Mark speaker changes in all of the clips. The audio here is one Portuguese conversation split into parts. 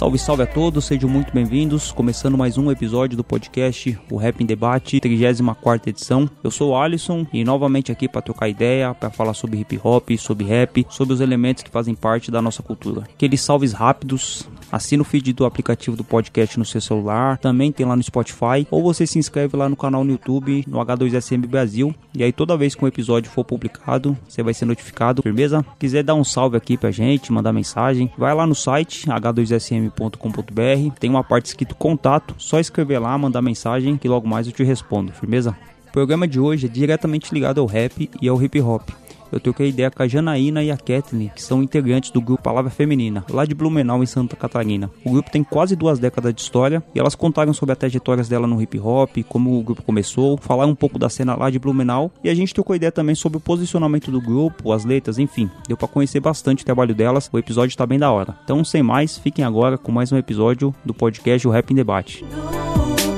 Speaker 1: Salve, salve a todos, sejam muito bem-vindos. Começando mais um episódio do podcast O Rap em Debate, 34 edição. Eu sou o Alisson e novamente aqui para trocar ideia, para falar sobre hip hop, sobre rap, sobre os elementos que fazem parte da nossa cultura. Aqueles salves rápidos. Assina o feed do aplicativo do podcast no seu celular, também tem lá no Spotify, ou você se inscreve lá no canal no YouTube, no H2SM Brasil, e aí toda vez que um episódio for publicado, você vai ser notificado, firmeza? Quiser dar um salve aqui pra gente, mandar mensagem, vai lá no site h2sm.com.br, tem uma parte escrito contato, só escrever lá, mandar mensagem que logo mais eu te respondo, firmeza? O programa de hoje é diretamente ligado ao rap e ao hip hop. Eu troquei ideia com a Janaína e a Kathleen, que são integrantes do grupo Palavra Feminina, lá de Blumenau, em Santa Catarina. O grupo tem quase duas décadas de história e elas contaram sobre as trajetórias dela no hip hop, como o grupo começou, falaram um pouco da cena lá de Blumenau e a gente trocou ideia também sobre o posicionamento do grupo, as letras, enfim. Deu para conhecer bastante o trabalho delas, o episódio tá bem da hora. Então, sem mais, fiquem agora com mais um episódio do podcast O Rap em Debate.
Speaker 2: Um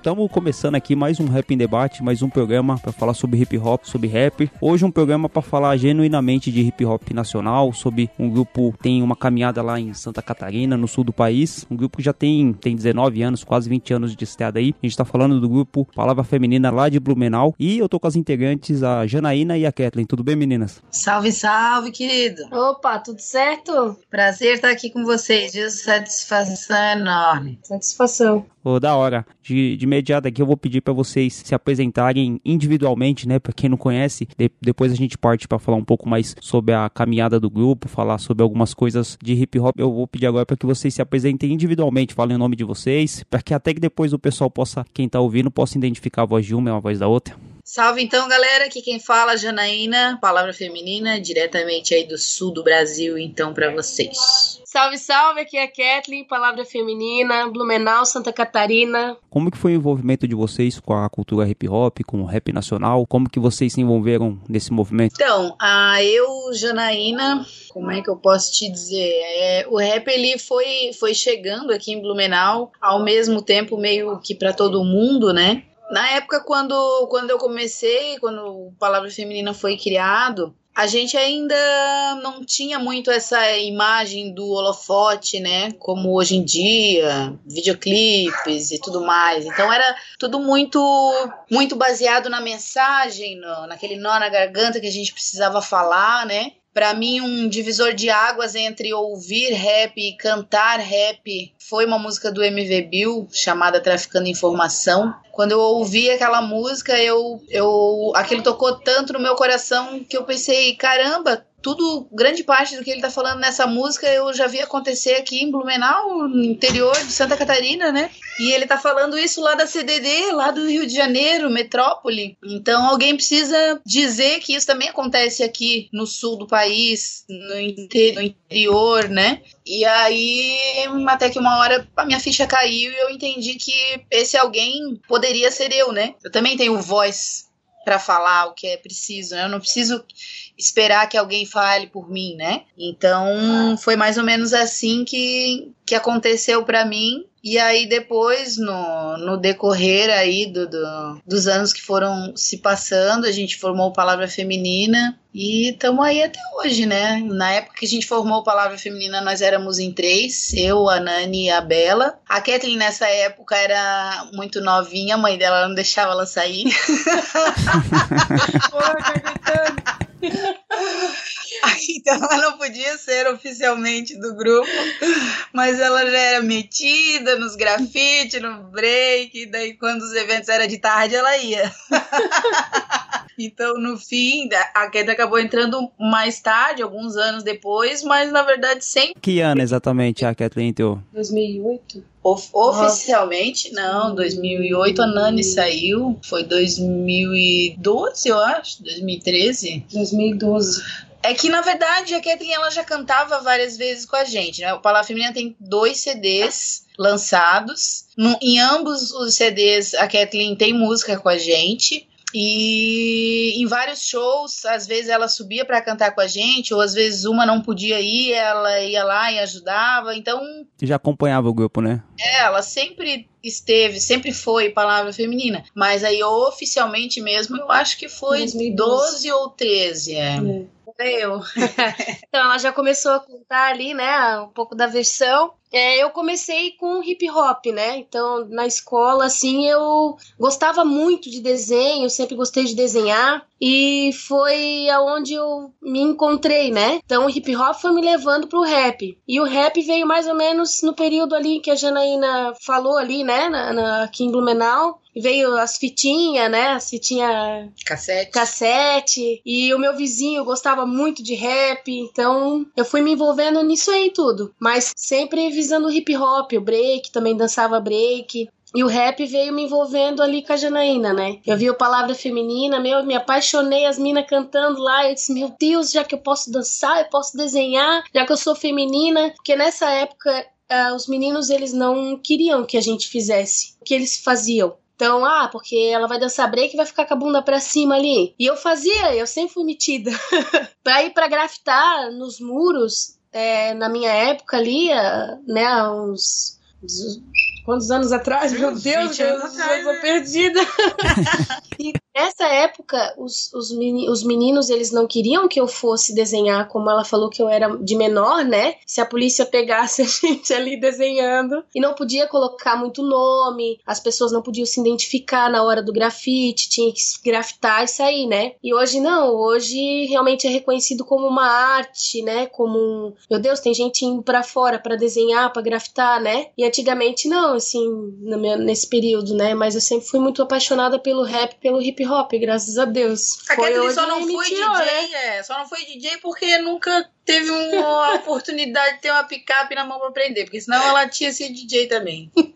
Speaker 1: Estamos começando aqui mais um Rap em Debate, mais um programa para falar sobre hip hop, sobre rap. Hoje um programa para falar genuinamente de hip hop nacional, sobre um grupo que tem uma caminhada lá em Santa Catarina, no sul do país. Um grupo que já tem, tem 19 anos, quase 20 anos de estrada aí. A gente tá falando do grupo Palavra Feminina lá de Blumenau. E eu tô com as integrantes, a Janaína e a Kathleen. Tudo bem, meninas?
Speaker 3: Salve, salve, querido.
Speaker 4: Opa, tudo certo?
Speaker 3: Prazer estar aqui com vocês. Satisfação enorme.
Speaker 4: Satisfação.
Speaker 1: Ô, da hora. De, de imediato aqui eu vou pedir pra vocês se apresentarem individualmente, né? Pra quem não conhece. De- depois a gente parte pra falar um pouco mais sobre a caminhada do grupo, falar sobre algumas coisas de hip hop. Eu vou pedir agora pra que vocês se apresentem individualmente, falem o nome de vocês, pra que até que depois o pessoal possa, quem tá ouvindo, possa identificar a voz de uma e a voz da outra.
Speaker 3: Salve então, galera. Aqui quem fala, Janaína, palavra feminina, diretamente aí do sul do Brasil, então, pra vocês.
Speaker 4: Salve, salve, aqui é a Kathleen, palavra feminina, Blumenau, Santa Catarina.
Speaker 1: Como que foi o envolvimento de vocês com a cultura hip hop, com o rap nacional? Como que vocês se envolveram nesse movimento?
Speaker 3: Então, a eu, Janaína, como é que eu posso te dizer? É, o rap ele foi, foi chegando aqui em Blumenau, ao mesmo tempo meio que pra todo mundo, né? Na época quando, quando eu comecei, quando o Palavra Feminina foi criado, a gente ainda não tinha muito essa imagem do holofote, né? Como hoje em dia, videoclipes e tudo mais. Então era tudo muito muito baseado na mensagem, no- naquele nó na garganta que a gente precisava falar, né? Pra mim, um divisor de águas entre ouvir rap e cantar rap foi uma música do MV Bill chamada Traficando Informação. Quando eu ouvi aquela música, eu, eu aquilo tocou tanto no meu coração que eu pensei, caramba, tudo, grande parte do que ele tá falando nessa música eu já vi acontecer aqui em Blumenau, no interior de Santa Catarina, né? E ele tá falando isso lá da CDD, lá do Rio de Janeiro, metrópole. Então alguém precisa dizer que isso também acontece aqui no sul do país, no inte- no interior, né? E aí, até que uma hora a minha ficha caiu e eu entendi que esse alguém poderia ser eu, né? Eu também tenho voz pra falar o que é preciso, né? Eu não preciso esperar que alguém fale por mim, né? Então, foi mais ou menos assim que, que aconteceu pra mim. E aí depois, no, no decorrer aí do, do- dos anos que foram se passando, a gente formou Palavra Feminina e estamos aí até hoje, né? Na época que a gente formou Palavra Feminina, nós éramos em três, eu, a Nani e a Bela. A Kathleen nessa época era muito novinha, a mãe dela não deixava ela sair. Aí, ela não podia ser oficialmente do grupo, mas ela já era metida nos grafite, no break, daí quando os eventos eram de tarde ela ia. Então, no fim, a Kathleen acabou entrando mais tarde, alguns anos depois, mas na verdade sempre.
Speaker 1: Que ano exatamente a Kathleen entrou?
Speaker 4: 2008?
Speaker 3: Of- oficialmente, não. 2008 a Nani saiu. Foi 2012, eu acho. 2013.
Speaker 4: 2012.
Speaker 3: É que, na verdade, a Kathleen ela já cantava várias vezes com a gente, né? O Palavra Feminina tem dois CDs lançados. No- em ambos os CDs, a Kathleen tem música com a gente. E em vários shows, às vezes ela subia para cantar com a gente, ou às vezes uma não podia ir, ela ia lá e ajudava. Então,
Speaker 1: Já acompanhava o grupo, né?
Speaker 3: é, ela sempre esteve, sempre foi palavra feminina. Mas aí, oficialmente mesmo, eu acho que foi
Speaker 4: 2012.
Speaker 3: 12 ou 13. É. Eu.
Speaker 4: Então ela já começou a contar ali, né, um pouco da versão. É, eu comecei com hip hop, né? Então na escola, assim, eu gostava muito de desenho, sempre gostei de desenhar e foi aonde eu me encontrei, né? Então o hip hop foi me levando pro rap e o rap veio mais ou menos no período ali que a Janaína falou ali, né? Na, na- aqui em Blumenau. Veio as fitinhas, né? As fitinhas
Speaker 3: Cassete.
Speaker 4: cassete e o meu vizinho gostava muito de rap, então eu fui me envolvendo nisso aí tudo, mas sempre visando o hip hop, o break, também dançava break. E o rap veio me envolvendo ali com a Janaína, né? Eu vi o Palavra Feminina, meu, eu me apaixonei, as minas cantando lá. Eu disse, meu Deus, já que eu posso dançar, eu posso desenhar, já que eu sou feminina. Porque nessa época, ah, os meninos, eles não queriam que a gente fizesse o que eles faziam. Então, ah, porque ela vai dançar break e vai ficar com a bunda pra cima ali. E eu fazia, eu sempre fui metida. pra ir pra grafitar nos muros, é, na minha época ali, ah, né, uns. Quantos anos atrás? Meu Deus,
Speaker 3: 20 anos
Speaker 4: eu tô
Speaker 3: né?
Speaker 4: perdida. e nessa época, os, os, os meninos, eles não queriam que eu fosse desenhar, como ela falou que eu era de menor, né? Se a polícia pegasse a gente ali desenhando. E não podia colocar muito nome, as pessoas não podiam se identificar na hora do grafite, tinha que grafitar e sair, né? E hoje não, hoje realmente é reconhecido como uma arte, né? Como um. Meu Deus, tem gente indo pra fora pra desenhar, pra grafitar, né? E antigamente não, assim, meu- nesse período, né? Mas eu sempre fui muito apaixonada pelo rap, pelo hip hop, graças a Deus.
Speaker 3: A Kathleen
Speaker 4: onde
Speaker 3: só não foi DJ,
Speaker 4: né?
Speaker 3: é, só não foi DJ porque nunca teve uma oportunidade de ter uma picape na mão pra aprender, porque senão ela tinha sido DJ também.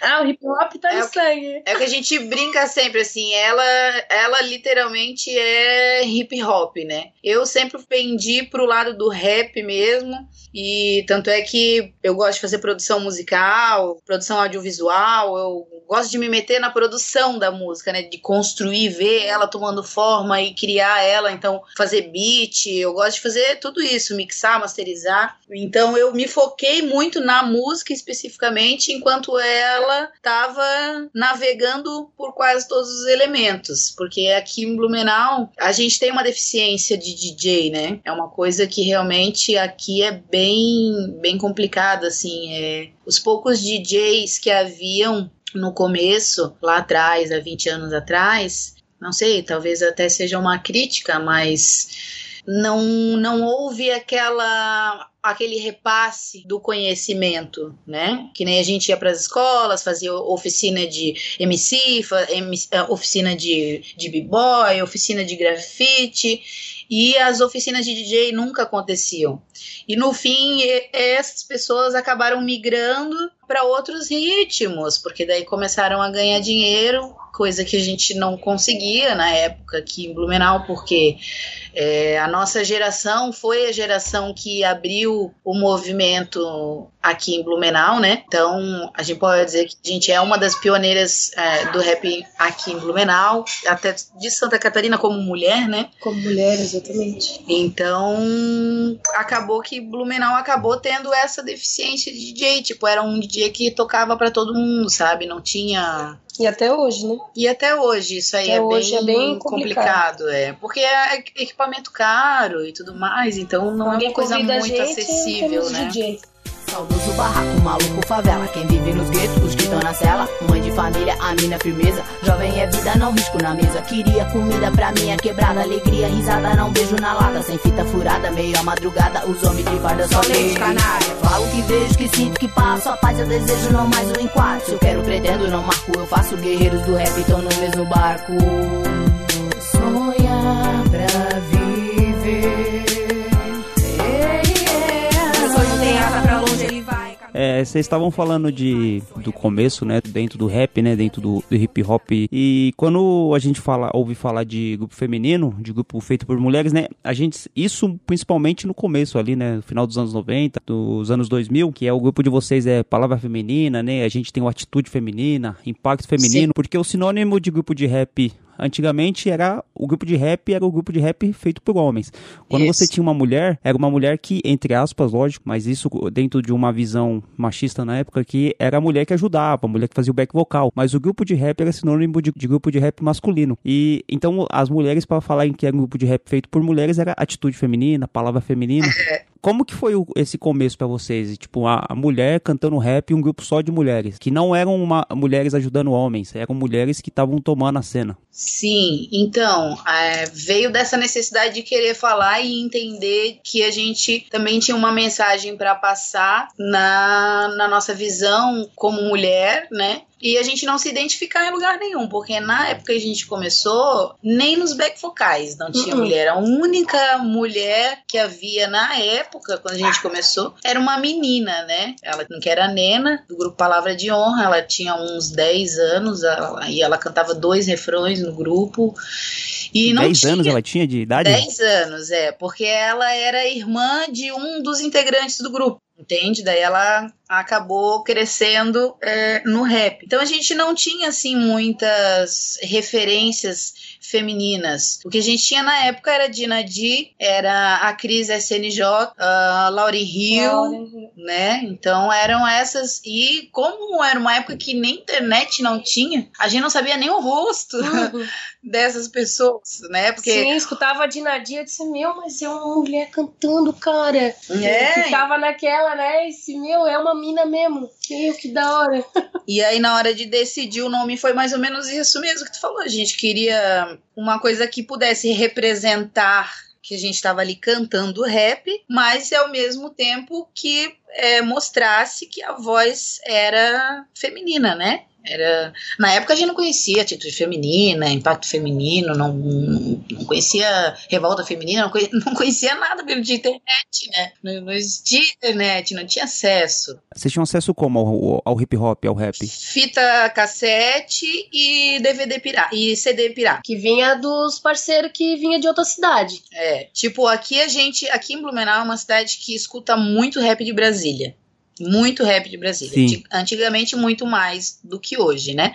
Speaker 4: Ah, o hip hop tá
Speaker 3: É
Speaker 4: no
Speaker 3: que-
Speaker 4: sangue.
Speaker 3: É o que a gente brinca sempre, assim, ela, ela literalmente é hip hop, né? Eu sempre pendi pro lado do rap mesmo, e tanto é que eu gosto de fazer produção musical, produção audiovisual, eu gosto de me meter na produção da música, né? De construir, ver ela tomando forma e criar ela, então fazer beat, eu gosto de fazer tudo isso, mixar, masterizar. Então eu me foquei muito na música especificamente, enquanto ela estava navegando por quase todos os elementos, porque aqui em Blumenau a gente tem uma deficiência de DJ, né? É uma coisa que realmente aqui é bem bem complicada, assim, é os poucos DJs que haviam no começo, lá atrás, há 20 anos atrás, não sei, talvez até seja uma crítica, mas não, não houve aquela aquele repasse do conhecimento, né? Que nem a gente ia para as escolas, fazia oficina de MC, eh, oficina de, de b-boy, oficina de grafite, e as oficinas de DJ nunca aconteciam. E no fim, essas pessoas acabaram migrando para outros ritmos, porque daí começaram a ganhar dinheiro, coisa que a gente não conseguia na época aqui em Blumenau, porque é, a nossa geração foi a geração que abriu o movimento aqui em Blumenau, né? Então a gente pode dizer que a gente é uma das pioneiras é, do rap aqui em Blumenau, até de Santa Catarina como mulher, né?
Speaker 4: Como mulher, exatamente.
Speaker 3: Então, acabou que Blumenau acabou tendo essa deficiência de DJ. Tipo, era um DJ que tocava pra todo mundo, sabe? Não tinha.
Speaker 4: E até hoje, né?
Speaker 3: E até hoje, isso aí é,
Speaker 4: hoje
Speaker 3: bem
Speaker 4: é bem
Speaker 3: complicado.
Speaker 4: complicado.
Speaker 3: é. Porque é equipamento caro e tudo mais, então não é
Speaker 4: Alguém
Speaker 3: uma coisa muito acessível, né?
Speaker 4: DJ.
Speaker 2: Saudoso barraco, maluco, favela. Quem vive nos guetos, os que estão na cela. Mãe de família, a mina firmeza. Jovem é vida, não risco na mesa. Queria comida pra minha quebrada. Alegria, risada, não beijo na lata. Sem fita furada, meio a madrugada. Os homens de farda só leite canalha. Falo que vejo, que sinto, que passo. A paz eu desejo, não mais um enquadro. Se eu quero, pretendo, não marco. Eu faço guerreiros do rap, estão no mesmo barco.
Speaker 1: É, vocês estavam falando de do começo, né, dentro do rap, né, dentro do, do hip hop. E quando a gente fala, ouve falar de grupo feminino, de grupo feito por mulheres, né, a gente isso principalmente no começo ali, né, no final dos anos 90, dos anos 2000, que é o grupo de vocês é palavra feminina, né? A gente tem o atitude feminina, impacto feminino, porque o sinônimo de grupo de rap Antigamente era o grupo de rap era o grupo de rap feito por homens. Quando
Speaker 3: Isso.
Speaker 1: você tinha uma mulher, era uma mulher que, entre aspas, lógico, mas isso dentro de uma visão machista na época, que era a mulher que ajudava, a mulher que fazia o back vocal. Mas o grupo de rap era sinônimo de, de grupo de rap masculino. E então as mulheres, para falar que era um grupo de rap feito por mulheres, era atitude feminina, palavra feminina. Como que foi o- esse começo pra vocês? Tipo, a, a mulher cantando rap e um grupo só de mulheres, que não eram uma- mulheres ajudando homens, eram mulheres que estavam tomando a cena.
Speaker 3: Sim, então, é, veio dessa necessidade de querer falar e entender que a gente também tinha uma mensagem para passar na, na nossa visão como mulher, né? E a gente não se identificar em lugar nenhum, porque na época que a gente começou, nem nos back vocais não tinha
Speaker 4: Uhum.
Speaker 3: mulher. A única mulher que havia na época, quando a gente começou, era uma menina, né? Ela que era a Nena, do grupo Palavra de Honra, ela tinha uns 10 anos ela- e ela cantava dois refrões no grupo. E não
Speaker 1: 10
Speaker 3: tinha...
Speaker 1: anos ela tinha de idade?
Speaker 3: 10 anos, é, porque ela era irmã de um dos integrantes do grupo, entende? Daí ela acabou crescendo é, no rap. Então a gente não tinha, assim, muitas referências femininas. O que a gente tinha na época era Dina D, era a Cris SNJ, a Lauryn Hill, né? Então eram essas. E como era uma época que nem internet não tinha, a gente não sabia nem o rosto
Speaker 4: Uhum.
Speaker 3: dessas pessoas, né? Porque
Speaker 4: Sim, escutava a Dinadia e disse, meu, mas é uma mulher cantando, cara.
Speaker 3: É.
Speaker 4: Que tava naquela, né? Esse, meu, é uma mina mesmo. Meu, que da hora.
Speaker 3: E aí, na hora de decidir o nome, foi mais ou menos isso mesmo que tu falou. A gente queria uma coisa que pudesse representar que a gente estava ali cantando rap, mas ao mesmo tempo que é, mostrasse que a voz era feminina, né? Era... Na época a gente não conhecia atitude feminina, impacto feminino, não, não conhecia revolta feminina, não conhecia, não conhecia nada pelo de internet, né? Não, não existia internet, não tinha acesso.
Speaker 1: Vocês tinham acesso como ao, ao hip hop, ao rap?
Speaker 3: Fita cassete e DVD pirata. E CD pirata.
Speaker 4: Que vinha dos parceiros que vinha de outra cidade.
Speaker 3: É. Tipo, aqui a gente. Aqui em Blumenau é uma cidade que escuta muito rap de Brasília. Muito rap de Brasília.
Speaker 1: Sim.
Speaker 3: Anti- Antigamente, muito mais do que hoje, né?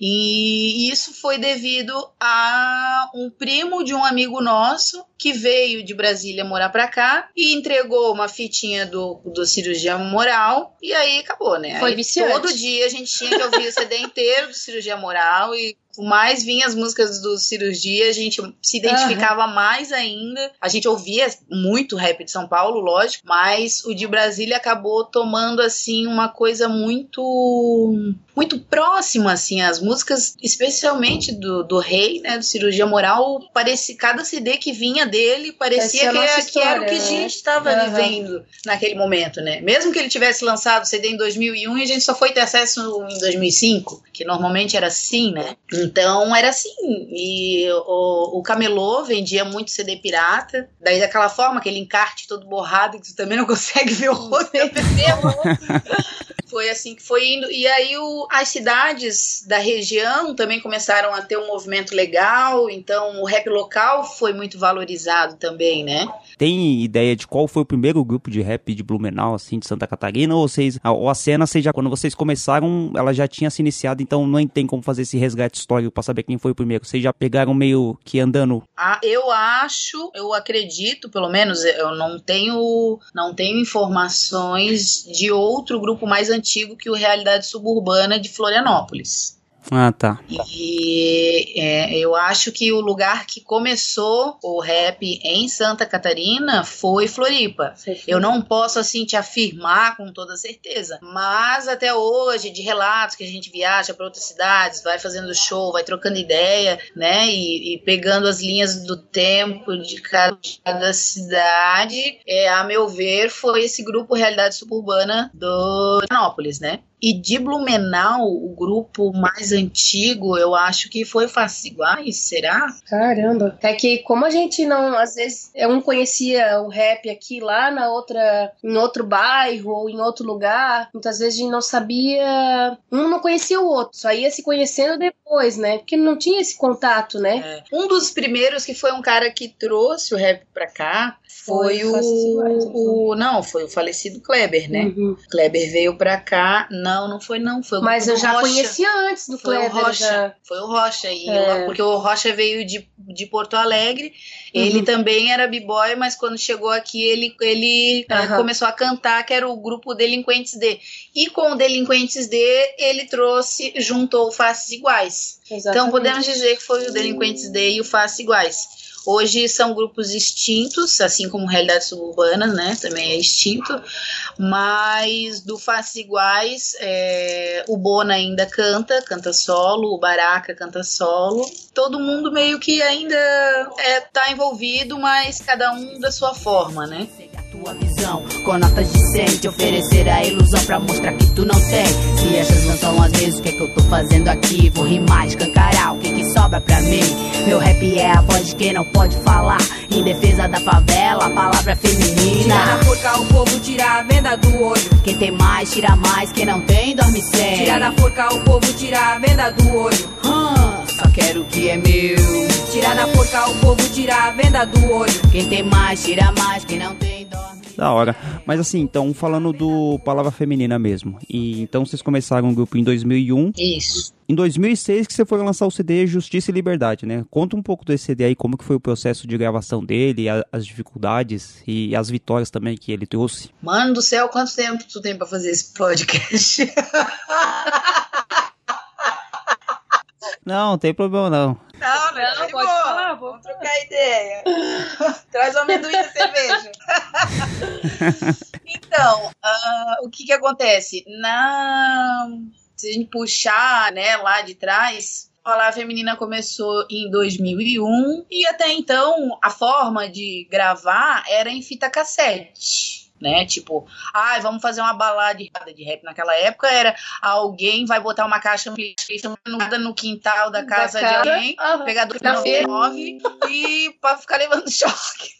Speaker 3: E isso foi devido a um primo de um amigo nosso que veio de Brasília morar pra cá e entregou uma fitinha do, do cirurgia moral e aí acabou, né?
Speaker 4: Foi
Speaker 3: Aí
Speaker 4: viciante.
Speaker 3: Todo dia a gente tinha que ouvir o CD inteiro do cirurgia moral e mais vinha as músicas do cirurgia, a gente se identificava mais ainda. A gente ouvia muito rap de São Paulo, lógico, mas o de Brasília acabou tomando assim uma coisa muito muito próxima assim, as músicas, especialmente do, do Rei, né, do Cirurgia Moral, parecia cada CD que vinha dele parecia que, era, que era o que a
Speaker 4: história, né?
Speaker 3: gente estava
Speaker 4: Aham.
Speaker 3: vivendo naquele momento, né? Mesmo que ele tivesse lançado o CD em 2001 e a gente só foi ter acesso em 2005, que normalmente era assim, né? Então era assim. E o, o Camelô vendia muito CD pirata, daí daquela forma, aquele encarte todo borrado que tu também não consegue ver o rosto da pessoa. Foi assim que foi indo. E aí o- as cidades da região também começaram a ter um movimento legal, então o rap local foi muito valorizado também, né?
Speaker 1: Tem ideia de qual foi o primeiro grupo de rap de Blumenau, assim, de Santa Catarina? Ou, vocês, ou a cena, já, quando vocês começaram, ela já tinha se iniciado, então não tem como fazer esse resgate histórico pra saber quem foi o primeiro. Vocês já pegaram meio que andando.
Speaker 3: Ah, eu acho, eu acredito, pelo menos, eu não tenho, não tenho informações de outro grupo mais antigo que o Realidade Suburbana de Florianópolis.
Speaker 1: Ah, tá.
Speaker 3: E é, eu acho que o lugar que começou o rap em Santa Catarina foi Floripa. Eu não posso assim te afirmar com toda certeza, mas até hoje, de relatos que a gente viaja para outras cidades, vai fazendo show, vai trocando ideia, né? E, e pegando as linhas do tempo de cada, de cada cidade, é, a meu ver, foi esse grupo Realidade Suburbana do Anópolis, né? E de Blumenau, o grupo mais antigo, eu acho que foi Faces Iguais, será?
Speaker 4: Caramba. É que como a gente não, às vezes, um conhecia o rap aqui lá na outra, em outro bairro ou em outro lugar, muitas vezes a gente não sabia, um não conhecia o outro, só ia se conhecendo depois, né? Porque não tinha esse contato, né?
Speaker 3: É. Um dos primeiros que foi um cara que trouxe o rap pra cá foi,
Speaker 4: Foi
Speaker 3: o, o. Não, foi o falecido Kleber, né?
Speaker 4: Uhum.
Speaker 3: Kleber veio pra cá. Não, não foi, não. Foi o
Speaker 4: Mas eu já
Speaker 3: Rocha.
Speaker 4: conhecia antes do
Speaker 3: Foi o
Speaker 4: Kleber.
Speaker 3: Rocha.
Speaker 4: já.
Speaker 3: Foi o Rocha. E
Speaker 4: É.
Speaker 3: porque o Rocha veio de, de Porto Alegre. Ele
Speaker 4: Uhum.
Speaker 3: também era b-boy, mas quando chegou aqui, ele, ele eh,
Speaker 4: Aham.
Speaker 3: começou a cantar, que era o grupo Delinquentes D. E com o Delinquentes D, ele trouxe, juntou Faces Iguais. Então
Speaker 4: Exatamente.
Speaker 3: podemos dizer que foi o Delinquentes D e o Faces Iguais. Hoje são grupos extintos, assim como Realidade Suburbana, né? Também é extinto. Mas do Faces Iguais, é, o Bona ainda canta, canta solo, o Baraka canta solo. Todo mundo meio que ainda é, tá envolvido, mas cada um da sua forma, né?
Speaker 2: Tua visão Com notas de 100 Te oferecer a ilusão pra mostrar que tu não tem Se essas não são as vezes O que é que eu tô fazendo aqui? Vou rimar, escancarar O que que sobra pra mim? Meu rap é a voz de quem não pode falar Em defesa da favela A palavra é
Speaker 5: Tira
Speaker 2: feminina
Speaker 5: da forca o povo, tira a venda do olho.
Speaker 2: Quem tem mais, tira mais Quem não tem, dorme sem
Speaker 5: Tira da forca o povo, tira a venda do olho.
Speaker 2: Hum, Só quero o que é meu
Speaker 5: Tira da forca o povo, tira a venda do olho.
Speaker 2: Quem tem mais, tira mais Quem não tem,
Speaker 1: Da hora. Mas assim, então, falando do Palavra Feminina mesmo. E então vocês começaram o grupo em 2001.
Speaker 3: Isso.
Speaker 1: Em 2006 que você foi lançar o CD Justiça e Liberdade, né? Conta um pouco desse CD aí, como que foi o processo de gravação dele, a- as dificuldades e as vitórias também que ele trouxe.
Speaker 3: Mano do céu, quanto tempo tu tem pra fazer esse podcast?
Speaker 1: Não, não tem problema não.
Speaker 3: Não, não,
Speaker 4: Não, pode falar, vou
Speaker 3: Vamos trocar ideia. Traz o amendoim e cerveja. então, ah, o que que acontece? Na... Se a gente puxar, né, lá de trás... A Palavra Feminina começou em 2001 e até então a forma de gravar era em fita cassete. Né? Tipo, ai, vamos fazer uma balada de de rap naquela época. Era alguém vai botar uma caixa no no quintal da casa de
Speaker 4: casa,
Speaker 3: alguém,
Speaker 4: aham.
Speaker 3: pegador de
Speaker 4: Na feira.
Speaker 3: 99 e pra ficar levando choque.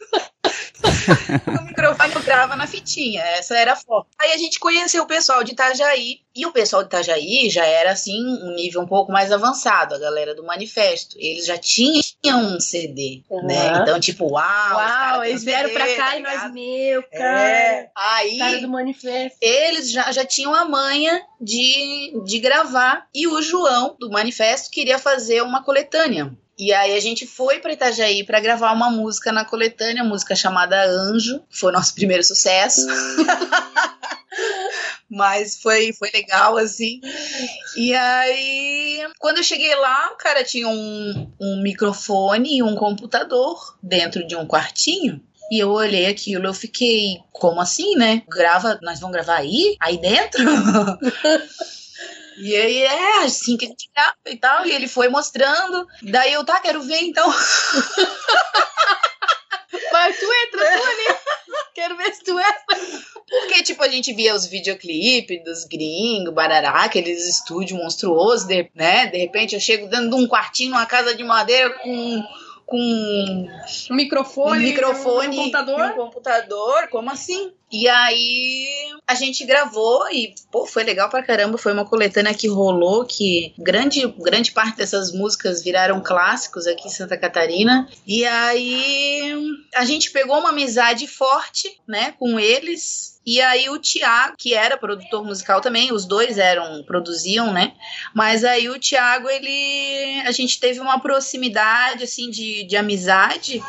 Speaker 3: O microfone grava na fitinha, essa era a forma. Aí a gente conheceu o pessoal de Itajaí, e o pessoal de Itajaí já era assim, um nível um pouco mais avançado, a galera do manifesto. Eles já tinham um CD,
Speaker 4: Uhum.
Speaker 3: né? Então, tipo, uau,
Speaker 4: Uau, eles vieram
Speaker 3: CD,
Speaker 4: pra cá
Speaker 3: tá
Speaker 4: e nós, meu, cara.
Speaker 3: É. Aí
Speaker 4: Cara do manifesto.
Speaker 3: eles já, já tinham a manha de, de gravar e o João do Manifesto queria fazer uma coletânea. E aí a gente foi para Itajaí para gravar uma música na coletânea, música chamada Anjo, que foi nosso primeiro sucesso. Mas foi, foi legal, assim. E aí, quando eu cheguei lá, o cara tinha um, um microfone e um computador dentro de um quartinho. E eu olhei aquilo, eu fiquei, como assim, né? Grava, nós vamos gravar aí? Aí dentro? E aí, é assim que a gente grava e tal. E ele foi mostrando. Daí eu, tá, quero ver então.
Speaker 4: Mas tu entra, tu ali. Quero ver se tu entra.
Speaker 3: Porque, tipo, a gente via os videoclipes dos gringos, barará, aqueles estúdios monstruosos, de, né? De repente eu chego dentro de um quartinho, numa casa de madeira com. Com
Speaker 4: Um microfone.
Speaker 3: um microfone
Speaker 4: Um computador.
Speaker 3: um computador, como assim? E aí a gente gravou e pô, foi legal pra caramba, foi uma coletânea que rolou que grande grande parte dessas músicas viraram clássicos aqui em Santa Catarina. E aí a gente pegou uma amizade forte, né, com eles. E aí o Thiago, que era produtor musical também, os dois eram produziam, né? Mas aí o Thiago, ele a gente teve uma proximidade assim de, de amizade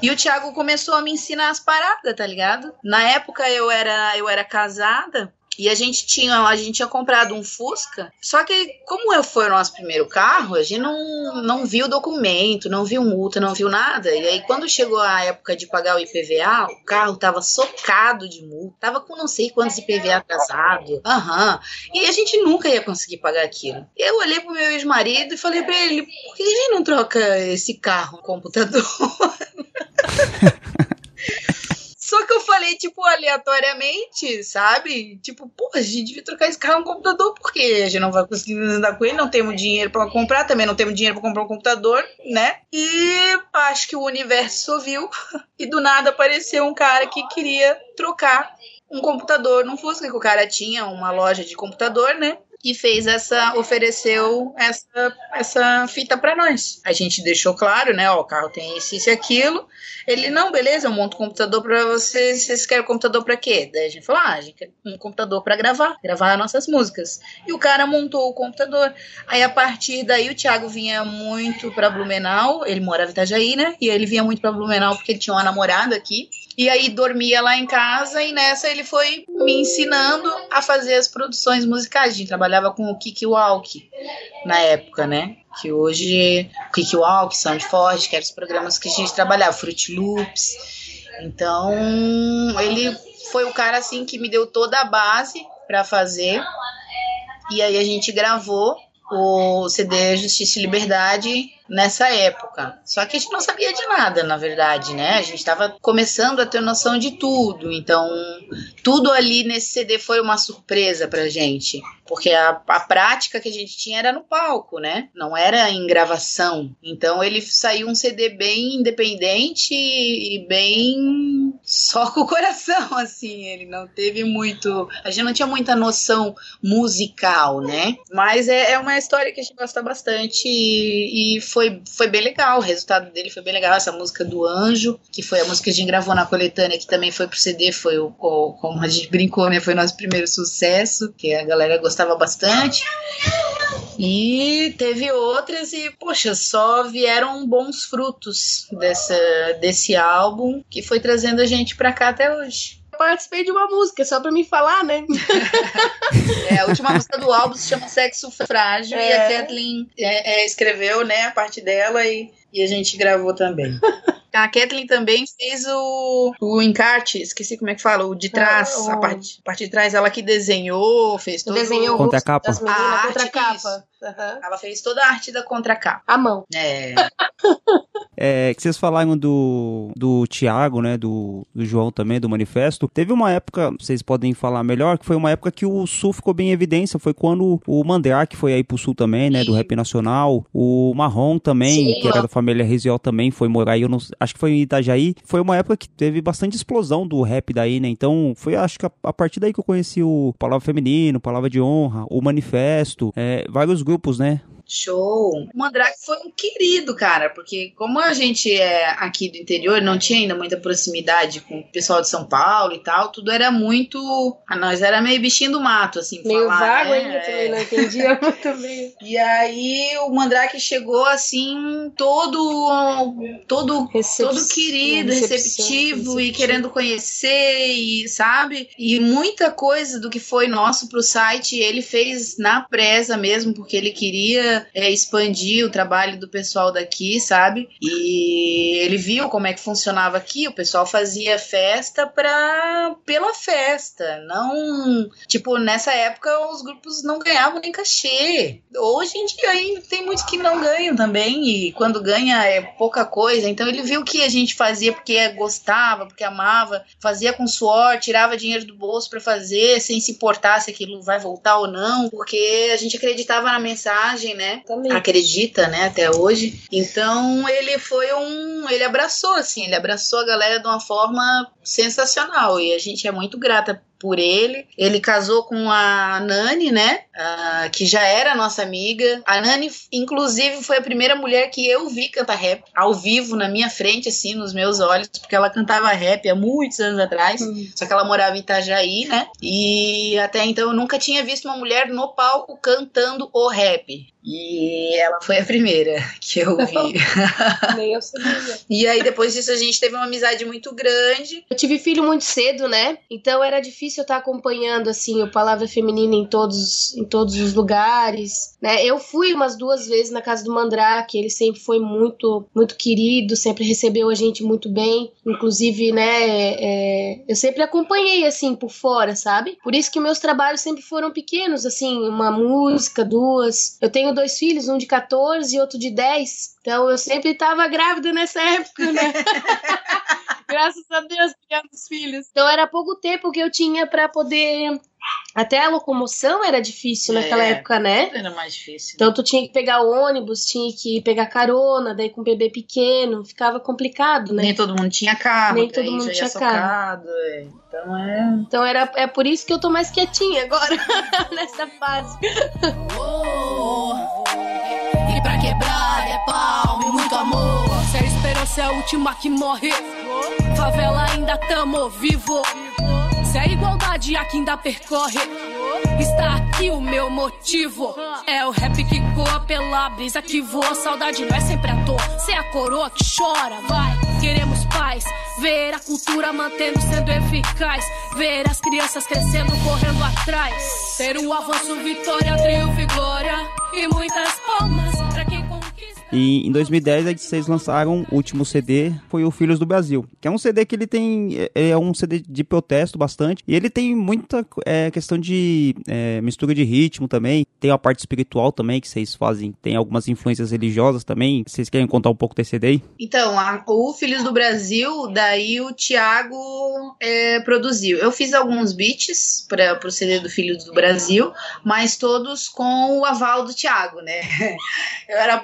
Speaker 3: e o Thiago começou a me ensinar as paradas, tá ligado? Na época eu era eu era casada E a gente tinha, a gente tinha comprado um Fusca. Só que, como foi o nosso primeiro carro, a gente não, não viu documento, não viu multa, não viu nada. E aí, quando chegou a época de pagar o IPVA, o carro tava socado de multa, tava com não sei quantos IPVA atrasado. Aham. E a gente nunca ia conseguir pagar aquilo. Eu olhei pro meu ex-marido e falei pra ele: por que a gente não troca esse carro, computador? Só que eu falei, tipo, aleatoriamente, sabe? Tipo, pô, a gente devia trocar esse carro no computador, porque a gente não vai conseguir andar com ele, não temos dinheiro para comprar, também não temos dinheiro para comprar um computador, né? E acho que o universo ouviu e do nada apareceu um cara que queria trocar um computador num Fusca, que o cara tinha uma loja de computador, né? E fez essa, ofereceu essa, essa fita para nós. A gente deixou claro, né? Ó, o carro tem isso, e aquilo. Ele, não, beleza, eu monto computador para vocês. Vocês querem computador para quê? Daí a gente falou, ah, a gente quer um computador para gravar, gravar nossas músicas. E o cara montou o computador. Aí a partir daí o Thiago vinha muito para Blumenau, ele morava em Itajaí, né? E ele vinha muito para Blumenau porque ele tinha uma namorada aqui. E aí dormia lá em casa e nessa ele foi me ensinando a fazer as produções musicais. A gente trabalhava com o Kiki Walk na época, né? Que hoje o Kiki Walk, Soundforge, que eram os programas que a gente trabalhava, Fruit Loops. Então, ele foi o cara assim que me deu toda a base para fazer. E aí a gente gravou o CD Justiça e Liberdade nessa época. Só que a gente não sabia de nada, na verdade, né? A gente estava começando a ter noção de tudo. Então, tudo ali nesse CD foi uma surpresa pra gente. Porque a, a prática que a gente tinha era no palco, né? Não era em gravação. Então, ele saiu um CD bem independente e bem só com o coração, assim. Ele não teve muito. A gente não tinha muita noção musical, né? Mas é, é uma história que a gente gosta bastante e, e foi, foi bem legal. O resultado dele foi bem legal. Essa música do Anjo, que foi a música que a gente gravou na coletânea, que também foi pro CD, foi o, como a gente brincou, né? Foi nosso primeiro sucesso, que a galera gostava bastante. E teve outras e, poxa, só vieram bons frutos dessa, desse álbum que foi trazendo a gente pra cá até hoje.
Speaker 4: Participei de uma música, só pra me falar, né?
Speaker 3: É, a última música do álbum se chama Sexo Frágil e a Kathleen é, é, escreveu, né, a parte dela e, e a gente gravou também. A Kathleen também fez o, o encarte, esqueci como é que fala, o de trás,
Speaker 4: Ah, o-
Speaker 3: a, parte, a parte de trás, ela que desenhou, fez todo
Speaker 4: Desenhou o
Speaker 1: Contra a capa.
Speaker 4: das meninas
Speaker 3: A
Speaker 4: contra a
Speaker 3: arte,
Speaker 4: capa. Aham.
Speaker 3: Ela fez toda a arte da contracapa.
Speaker 4: A mão.
Speaker 3: É,
Speaker 1: É, que vocês falaram do, do Thiago, né? Do, do João também, do Manifesto. Teve uma época, vocês podem falar melhor, que foi uma época que o Sul ficou bem em evidência. Foi quando o Mandrake foi aí pro Sul também, né? Do rap nacional. O Marrom também,
Speaker 3: Sim.
Speaker 1: que era da família Risiol também, foi morar aí. Eu não, acho que foi em Itajaí. Foi uma época que teve bastante explosão do rap daí, né? Então, foi acho que a, a partir daí que eu conheci o Palavra Feminino, Palavra de Honra, o Manifesto, é, vários grupos, né?
Speaker 3: Show. O Mandrake foi um querido, cara, porque como a gente é aqui do interior, não tinha ainda muita proximidade com o pessoal de São Paulo e tal, tudo era muito. A nós era meio bichinho do mato, assim,
Speaker 4: Meio
Speaker 3: falar,
Speaker 4: vago
Speaker 3: né?
Speaker 4: ainda, também não entendia muito bem.
Speaker 3: E aí o Mandrake chegou assim, todo todo
Speaker 4: Recep-
Speaker 3: todo querido,
Speaker 4: recepção-
Speaker 3: receptivo e
Speaker 4: receptivo.
Speaker 3: querendo conhecer e sabe? E muita coisa do que foi nosso pro site ele fez na presa mesmo, porque ele queria é, expandir o trabalho do pessoal daqui, sabe? E ele viu como é que funcionava aqui, o pessoal fazia festa pra, pela festa, não Tipo, nessa época os grupos não ganhavam nem cachê. Hoje em dia ainda tem muitos que não ganham também, e quando ganha é pouca coisa. Então ele viu que a gente fazia porque gostava, porque amava, fazia com suor, tirava dinheiro do bolso pra fazer, sem se importar se aquilo vai voltar ou não, porque a gente acreditava na mensagem, né?
Speaker 4: Também.
Speaker 3: acredita, né, até hoje. Então ele foi um, ele abraçou assim, ele abraçou a galera de uma forma sensacional e a gente é muito grata por ele. Ele casou com a Nani, né? ah, que já era nossa amiga. A Nani, inclusive, foi a primeira mulher que eu vi cantar rap ao vivo na minha frente, assim, nos meus olhos, porque ela cantava rap há muitos anos atrás. Só que ela morava em Itajaí, né? E até então eu nunca tinha visto uma mulher no palco cantando o rap. E ela foi a primeira que eu vi.
Speaker 4: Nem eu sabia.
Speaker 3: e aí depois disso a gente teve uma amizade muito grande.
Speaker 4: Eu tive filho muito cedo, né? Então era difícil difícil estar acompanhando assim o palavra feminina em todos, em todos os lugares, né? Eu fui umas duas vezes na casa do Mandrake, ele sempre foi muito, muito querido, sempre recebeu a gente muito bem, inclusive, né? É, eu sempre acompanhei assim por fora, sabe? Por isso que meus trabalhos sempre foram pequenos, assim, uma música, duas. Eu tenho dois filhos, um de 14 e outro de 10. Então eu sempre estava grávida nessa época, né? Graças a Deus, criando os filhos. Então era pouco tempo que eu tinha para poder. Até a locomoção era difícil naquela
Speaker 3: É.
Speaker 4: época, né?
Speaker 3: Era mais difícil.
Speaker 4: Então tu tinha que pegar ônibus, tinha que pegar carona, daí com um bebê pequeno, ficava complicado, né?
Speaker 3: Nem todo mundo tinha carro,
Speaker 4: Nem todo mundo tinha
Speaker 3: socado, é. Então é.
Speaker 4: Então era, é por isso que eu tô mais quietinha agora, nessa fase.
Speaker 2: E pra quebrar é palma e muito amor.
Speaker 6: Esperança é a última que morre, favela ainda tamo vivo. Se a igualdade aqui ainda percorre, está aqui o meu motivo. É o rap que coa pela brisa que voa. Saudade não é sempre a dor, se é a coroa que chora, vai. Queremos paz, ver a cultura mantendo sendo eficaz, ver as crianças crescendo, correndo atrás. Ter o avanço, vitória, triunfo e glória. E muitas palmas.
Speaker 1: E em 2010 aí vocês lançaram o último CD, foi o Filhos do Brasil, que é um CD que ele tem, é é um CD de protesto bastante, e ele tem muita é, questão de é, mistura de ritmo também, tem a parte espiritual também que vocês fazem, tem algumas influências religiosas também, vocês querem contar um pouco desse CD aí?
Speaker 3: Então, a- o Filhos do Brasil, daí o Thiago é, produziu. Eu fiz alguns beats para o CD do Filhos do Brasil, mas todos com o aval do Thiago, né? Eu era a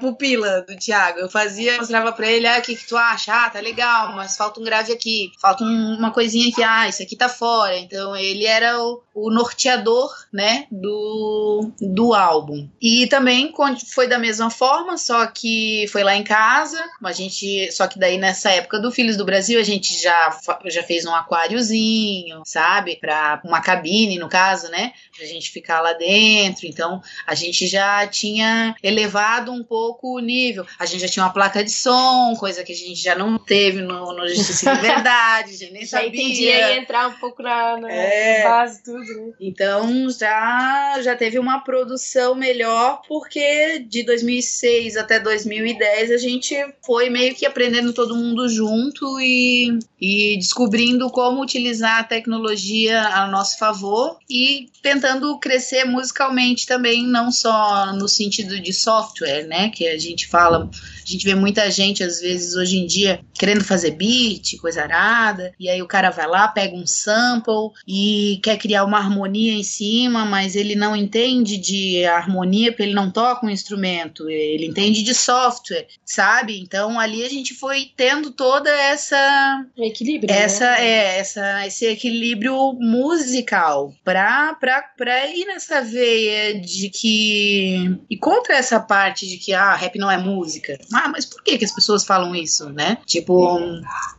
Speaker 3: do Thiago. Eu fazia, mostrava pra ele, ah, o que, que tu acha? Ah, tá legal, mas falta um grave aqui, falta um- uma coisinha aqui, ah, isso aqui tá fora. Então ele era o, o norteador, né, do, do álbum. E também foi da mesma forma, só que foi lá em casa, a gente, só que daí nessa época do Filhos do Brasil a gente já, já fez um aquáriozinho, sabe, para uma cabine no caso, né, pra gente ficar lá dentro. Então a gente já tinha elevado um pouco o nível. A gente já tinha uma placa de som, coisa que a gente já não teve no, no Justiça e Liberdade, a gente nem
Speaker 4: Já
Speaker 3: sabia.
Speaker 4: entendi aí entrar um pouco na, na
Speaker 3: É.
Speaker 4: base tudo, né?
Speaker 3: Então já já teve uma produção melhor porque de 2006 até 2010 a gente foi meio que aprendendo todo mundo junto e, e descobrindo como utilizar a tecnologia a nosso favor e tentando crescer musicalmente também, não só no sentido de software, né, que a gente fala a gente vê muita gente, às vezes, hoje em dia, querendo fazer beat, coisa arada, e aí o cara vai lá, pega um sample e quer criar uma harmonia em cima, mas ele não entende de harmonia porque ele não toca um instrumento, ele entende de software, sabe? Então ali a gente foi tendo toda essa
Speaker 4: Equilíbrio.
Speaker 3: essa
Speaker 4: né?
Speaker 3: é essa esse equilíbrio musical pra, pra, pra ir nessa veia de que e contra essa parte de que ah rap não é música ah mas por que que as pessoas falam isso né? Tipo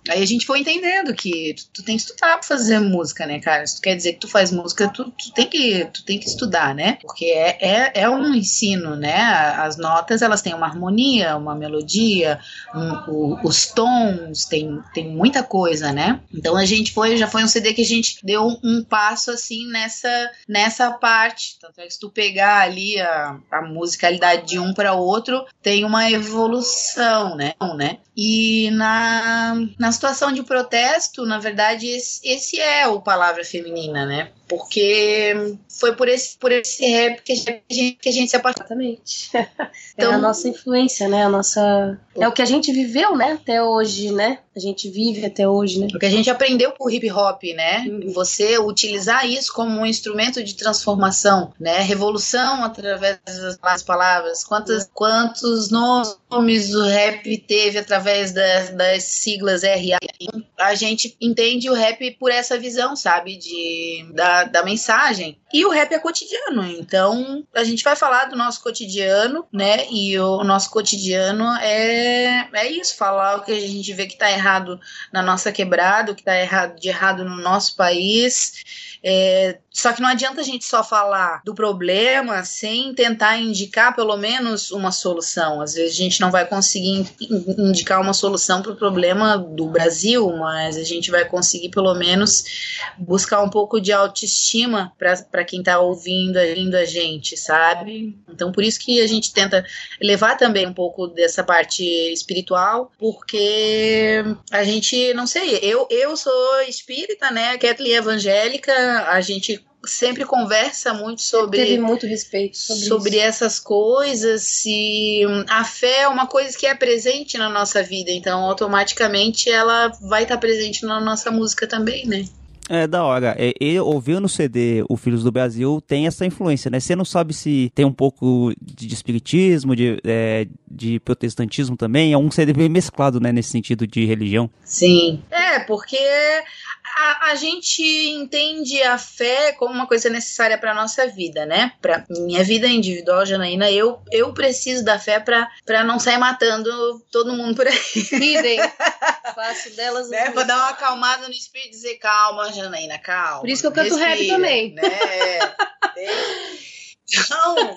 Speaker 3: aí a gente foi entendendo que tu, tu tem que estudar pra fazer música né cara? Se tu quer dizer que tu faz música tu, tu tem que tu tem que estudar né? Porque é, é, é um ensino né? As notas elas têm uma harmonia uma melodia um- o- os tons tem, tem muita coisa né? Então a gente foi, já foi um CD que a gente deu um passo assim nessa nessa parte. Tanto é que se tu pegar ali a, a musicalidade de um para outro, tem uma evolução, né? né? E na, na situação de protesto, na verdade, esse, esse é o palavra feminina, né? Porque foi por esse, por esse rap que a gente, que a gente se apaixonou.
Speaker 4: Exatamente.
Speaker 3: Então-
Speaker 4: é a nossa influência, né? A nossa. É o que a gente viveu, né? Até hoje, né? A gente vive até hoje, né?
Speaker 3: Porque a gente aprendeu com o hip hop, né? Você utilizar isso como um instrumento de transformação, né? Revolução através das palavras. Quantas, quantos nomes o rap teve através das, das siglas RA? A gente entende o rap por essa visão, sabe? De, da, da mensagem. E o rap é cotidiano, então a gente vai falar do nosso cotidiano, né? E o nosso cotidiano é, é isso, falar o que a gente vê que tá errado na nossa quebrada, o que tá errado de errado no nosso país. É, só que não adianta a gente só falar do problema sem tentar indicar pelo menos uma solução. Às vezes a gente não vai conseguir in- indicar uma solução para o problema do Brasil, uma mas a gente vai conseguir pelo menos buscar um pouco de autoestima para quem tá ouvindo, ouvindo a gente, sabe? Então por isso que a gente tenta levar também um pouco dessa parte espiritual, porque a gente, não sei, eu, eu sou espírita, né? Kathleen é evangélica, a gente sempre conversa muito sobre
Speaker 4: Teve muito respeito sobre,
Speaker 3: sobre
Speaker 4: isso.
Speaker 3: essas coisas e a fé é uma coisa que é presente na nossa vida, então automaticamente ela vai estar presente na nossa música também, né?
Speaker 1: É da hora. É, eu ouvindo no CD O Filhos do Brasil tem essa influência, né? Você não sabe se tem um pouco de espiritismo, de, é, de protestantismo também. É um CD bem mesclado, né? Nesse sentido de religião.
Speaker 3: Sim. É, porque a, a, gente entende a fé como uma coisa necessária para nossa vida, né? Para minha vida individual, Janaína, eu, eu preciso da fé para não sair matando todo mundo por aí.
Speaker 4: Idem. Faço delas
Speaker 3: né? Dar uma acalmada no espírito e dizer calma, Janaína, calma.
Speaker 4: Por isso que eu canto respira, rap também.
Speaker 3: Né? Então,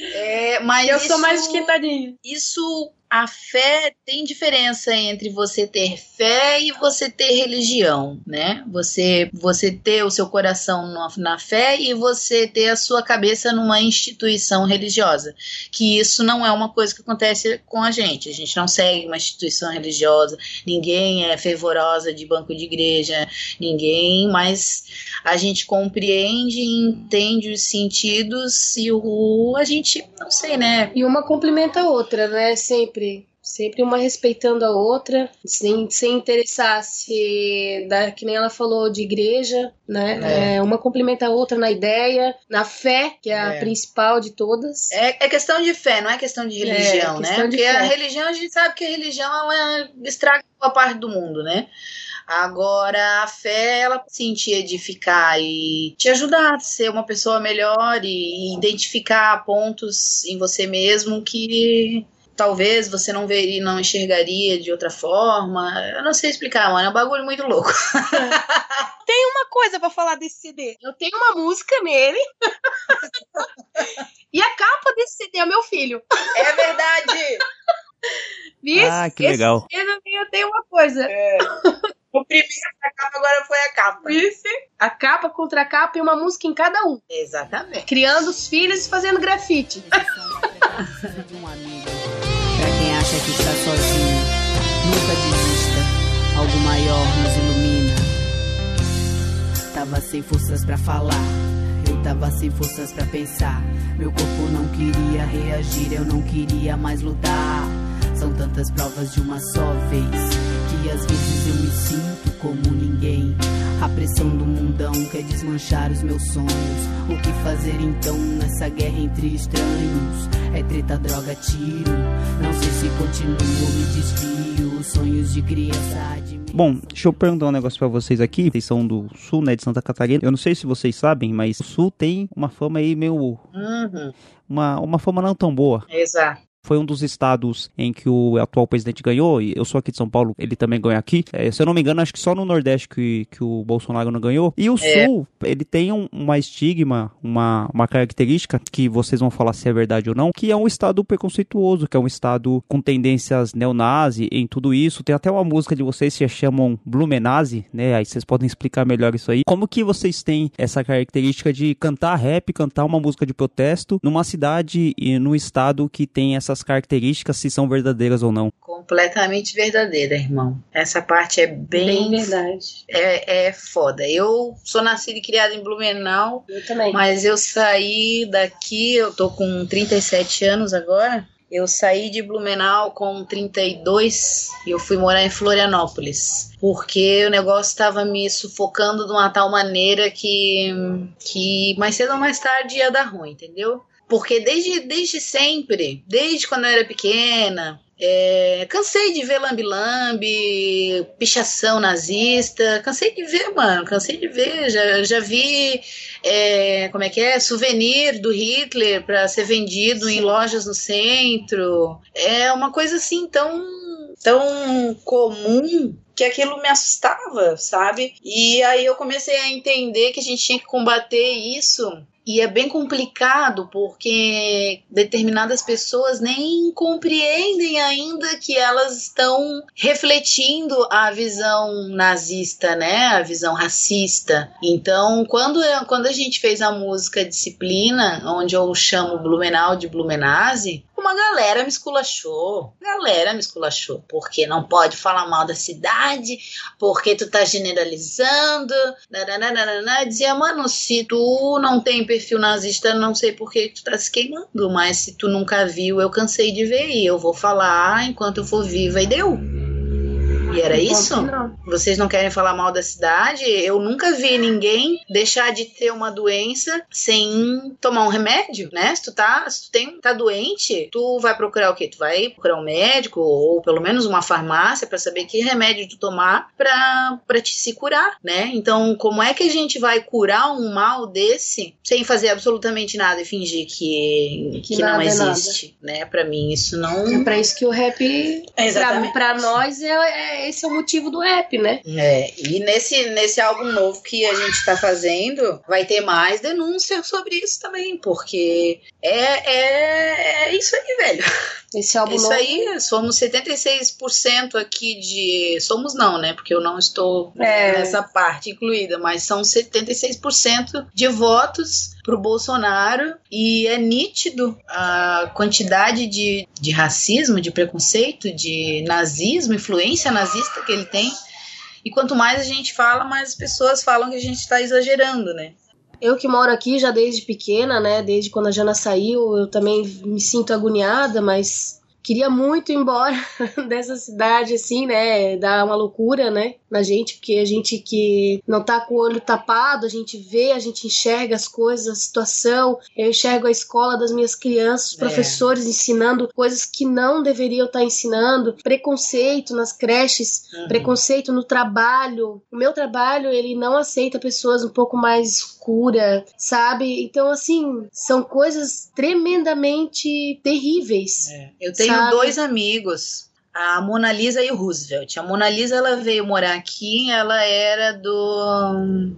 Speaker 3: é, mas
Speaker 4: eu
Speaker 3: isso,
Speaker 4: sou mais esquentadinha.
Speaker 3: Isso a fé tem diferença entre você ter fé e você ter religião, né? Você você ter o seu coração na, na, fé e você ter a sua cabeça numa instituição religiosa. Que isso não é uma coisa que acontece com a gente. A gente não segue uma instituição religiosa, ninguém é fervorosa de banco de igreja, ninguém, mas a gente compreende e entende os sentidos e o a gente, não sei, né?
Speaker 4: E uma complementa a outra, né? Sempre sempre. Sempre uma respeitando a outra, sem, sem interessar se, da, que nem ela falou, de igreja, né? É. É, uma complementa a outra na ideia, na fé, que é, é. a principal de todas.
Speaker 3: É, é, questão de fé, não é questão de religião, né? Porque a religião, a gente sabe que a religião ela estraga boa parte do mundo, né? Agora, a fé, ela se te edificar e te ajudar a ser uma pessoa melhor e identificar pontos em você mesmo que talvez você não veria, não enxergaria de outra forma. Eu não sei explicar, mano. É um bagulho muito louco.
Speaker 4: Tem uma coisa para falar desse CD. Eu tenho uma música nele. e a capa desse CD é meu filho.
Speaker 3: É verdade.
Speaker 1: Ah, que legal.
Speaker 4: eu tenho uma coisa.
Speaker 3: É. O primeiro a capa agora foi a capa.
Speaker 4: Isso. A capa contra a capa e uma música em cada um.
Speaker 3: Exatamente.
Speaker 4: Criando os filhos e fazendo grafite.
Speaker 2: Acha que está sozinho, nunca desista. Algo maior nos ilumina. Tava sem forças para falar. Eu tava sem forças para pensar. Meu corpo não queria reagir, eu não queria mais lutar. São tantas provas de uma só vez que às vezes eu me sinto como ninguém. A pressão do mundão quer desmanchar os meus sonhos. O que fazer então nessa guerra entre estranhos? É treta, droga, tiro. Não continuo me desvio. Sonhos de criança. De...
Speaker 1: Bom, deixa eu perguntar um negócio para vocês aqui. Vocês são do sul, né, de Santa Catarina. Eu não sei se vocês sabem, mas o sul tem uma fama aí meio.
Speaker 3: Uhum.
Speaker 1: Uma, uma fama não tão boa.
Speaker 3: Exato
Speaker 1: foi um dos estados em que o atual presidente ganhou, e eu sou aqui de São Paulo, ele também ganhou aqui. É, se eu não me engano, acho que só no Nordeste que, que o Bolsonaro não ganhou. E o é. Sul, ele tem um, uma estigma, uma, uma característica, que vocês vão falar se é verdade ou não, que é um estado preconceituoso, que é um estado com tendências neonazi em tudo isso. Tem até uma música de vocês que chamam Blumenazi, né? Aí vocês podem explicar melhor isso aí. Como que vocês têm essa característica de cantar rap, cantar uma música de protesto numa cidade e num estado que tem essas essas características, se são verdadeiras ou não.
Speaker 3: Completamente verdadeira, irmão. Essa parte é bem.
Speaker 4: bem verdade.
Speaker 3: É, é foda. Eu sou nascida e criada em Blumenau.
Speaker 4: Eu também.
Speaker 3: Mas eu saí daqui, eu tô com 37 anos agora. Eu saí de Blumenau com 32 e eu fui morar em Florianópolis. Porque o negócio estava me sufocando de uma tal maneira que, que mais cedo ou mais tarde ia dar ruim, entendeu? Porque desde, desde sempre, desde quando eu era pequena, é, cansei de ver lambi-lambi, pichação nazista, cansei de ver, mano, cansei de ver, já, já vi, é, como é que é, souvenir do Hitler para ser vendido Sim. em lojas no centro, é uma coisa assim tão, tão comum que aquilo me assustava, sabe? E aí eu comecei a entender que a gente tinha que combater isso e é bem complicado porque determinadas pessoas nem compreendem ainda que elas estão refletindo a visão nazista, né? A visão racista. Então, quando, quando a gente fez a música Disciplina, onde eu chamo Blumenau de Blumenase, uma galera me esculachou. Galera me esculachou. Porque não pode falar mal da cidade, porque tu tá generalizando. Nananana. Dizia, mano, se tu não tem perfil nazista, não sei por que tu tá se queimando. Mas se tu nunca viu, eu cansei de ver e eu vou falar enquanto eu for viva e deu. E era isso?
Speaker 4: Não.
Speaker 3: Vocês não querem falar mal da cidade? Eu nunca vi ninguém deixar de ter uma doença sem tomar um remédio, né? Se tu tá, se tu tem, tá doente, tu vai procurar o quê? Tu vai procurar um médico ou pelo menos uma farmácia para saber que remédio tu tomar pra, pra te se curar, né? Então, como é que a gente vai curar um mal desse sem fazer absolutamente nada e fingir que,
Speaker 4: Que
Speaker 3: que, não
Speaker 4: nada é nada.
Speaker 3: existe, né? Para mim isso não
Speaker 4: É pra isso que o rap, pra,
Speaker 3: Exatamente.
Speaker 4: pra nós, é, é- esse é o motivo do rap, né?
Speaker 3: É, e nesse, nesse álbum novo que a gente tá fazendo, vai ter mais denúncia sobre isso também, porque é, é, é isso aí, velho.
Speaker 4: Esse álbum
Speaker 3: Isso
Speaker 4: novo.
Speaker 3: aí, somos 76% aqui de. Somos não, né? Porque eu não estou
Speaker 4: É.
Speaker 3: nessa parte incluída, mas são 76% de votos pro Bolsonaro e é nítido a quantidade de, de racismo, de preconceito, de nazismo, influência nazista que ele tem. E quanto mais a gente fala, mais as pessoas falam que a gente está exagerando, né?
Speaker 4: Eu que moro aqui já desde pequena, né? Desde quando a Jana saiu, eu também me sinto agoniada, mas queria muito ir embora dessa cidade, assim, né? Dá uma loucura, né? Na gente, porque a gente que não tá com o olho tapado, a gente vê, a gente enxerga as coisas, a situação. Eu enxergo a escola das minhas crianças, os
Speaker 3: É.
Speaker 4: professores ensinando coisas que não deveriam estar ensinando, preconceito nas creches,
Speaker 3: Uhum.
Speaker 4: preconceito no trabalho. O meu trabalho, ele não aceita pessoas um pouco mais escura, sabe? Então, assim, são coisas tremendamente terríveis.
Speaker 3: Eu tenho
Speaker 4: Sabe?
Speaker 3: dois amigos, a Mona Lisa e o Roosevelt. A Mona Lisa ela veio morar aqui, ela era do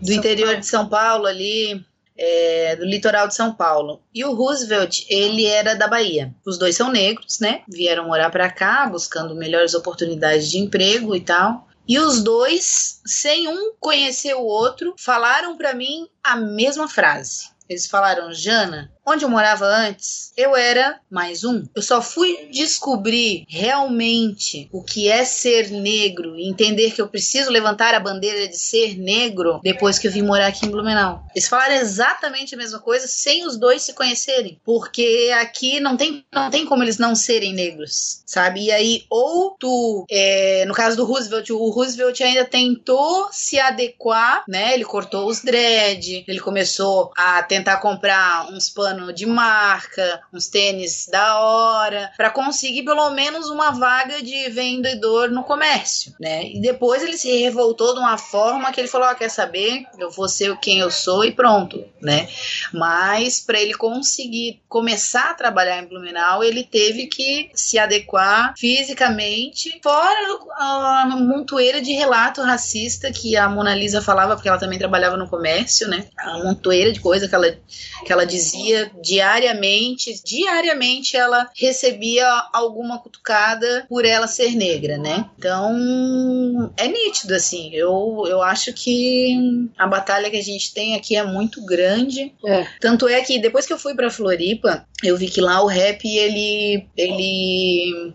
Speaker 3: do
Speaker 4: São
Speaker 3: interior
Speaker 4: Paulo.
Speaker 3: de São Paulo ali, é, do litoral de São Paulo. E o Roosevelt, ele era da Bahia. Os dois são negros, né? Vieram morar pra cá, buscando melhores oportunidades de emprego e tal. E os dois, sem um conhecer o outro, falaram pra mim a mesma frase. Eles falaram, Jana, onde eu morava antes, eu era mais um. Eu só fui descobrir realmente o que é ser negro e entender que eu preciso levantar a bandeira de ser negro depois que eu vim morar aqui em Blumenau. Eles falaram exatamente a mesma coisa sem os dois se conhecerem, porque aqui não tem, não tem como eles não serem negros, sabe? E aí, ou tu, é, no caso do Roosevelt, o Roosevelt ainda tentou se adequar, né? Ele cortou os dread, ele começou a tentar comprar uns panos de marca, uns tênis da hora, para conseguir pelo menos uma vaga de vendedor no comércio, né? E depois ele se revoltou de uma forma que ele falou: ó, quer saber? Eu vou ser quem eu sou e pronto, né? Mas para ele conseguir começar a trabalhar em Blumenau, ele teve que se adequar fisicamente, fora a montoeira de relato racista que a Mona Lisa falava, porque ela também trabalhava no comércio, né? A montoeira de coisa que ela, que ela dizia diariamente, diariamente ela recebia alguma cutucada por ela ser negra, né? Então, é nítido, assim. Eu, eu acho que a batalha que a gente tem aqui é muito grande.
Speaker 4: É.
Speaker 3: Tanto é que depois que eu fui pra Floripa, eu vi que lá o rap ele, ele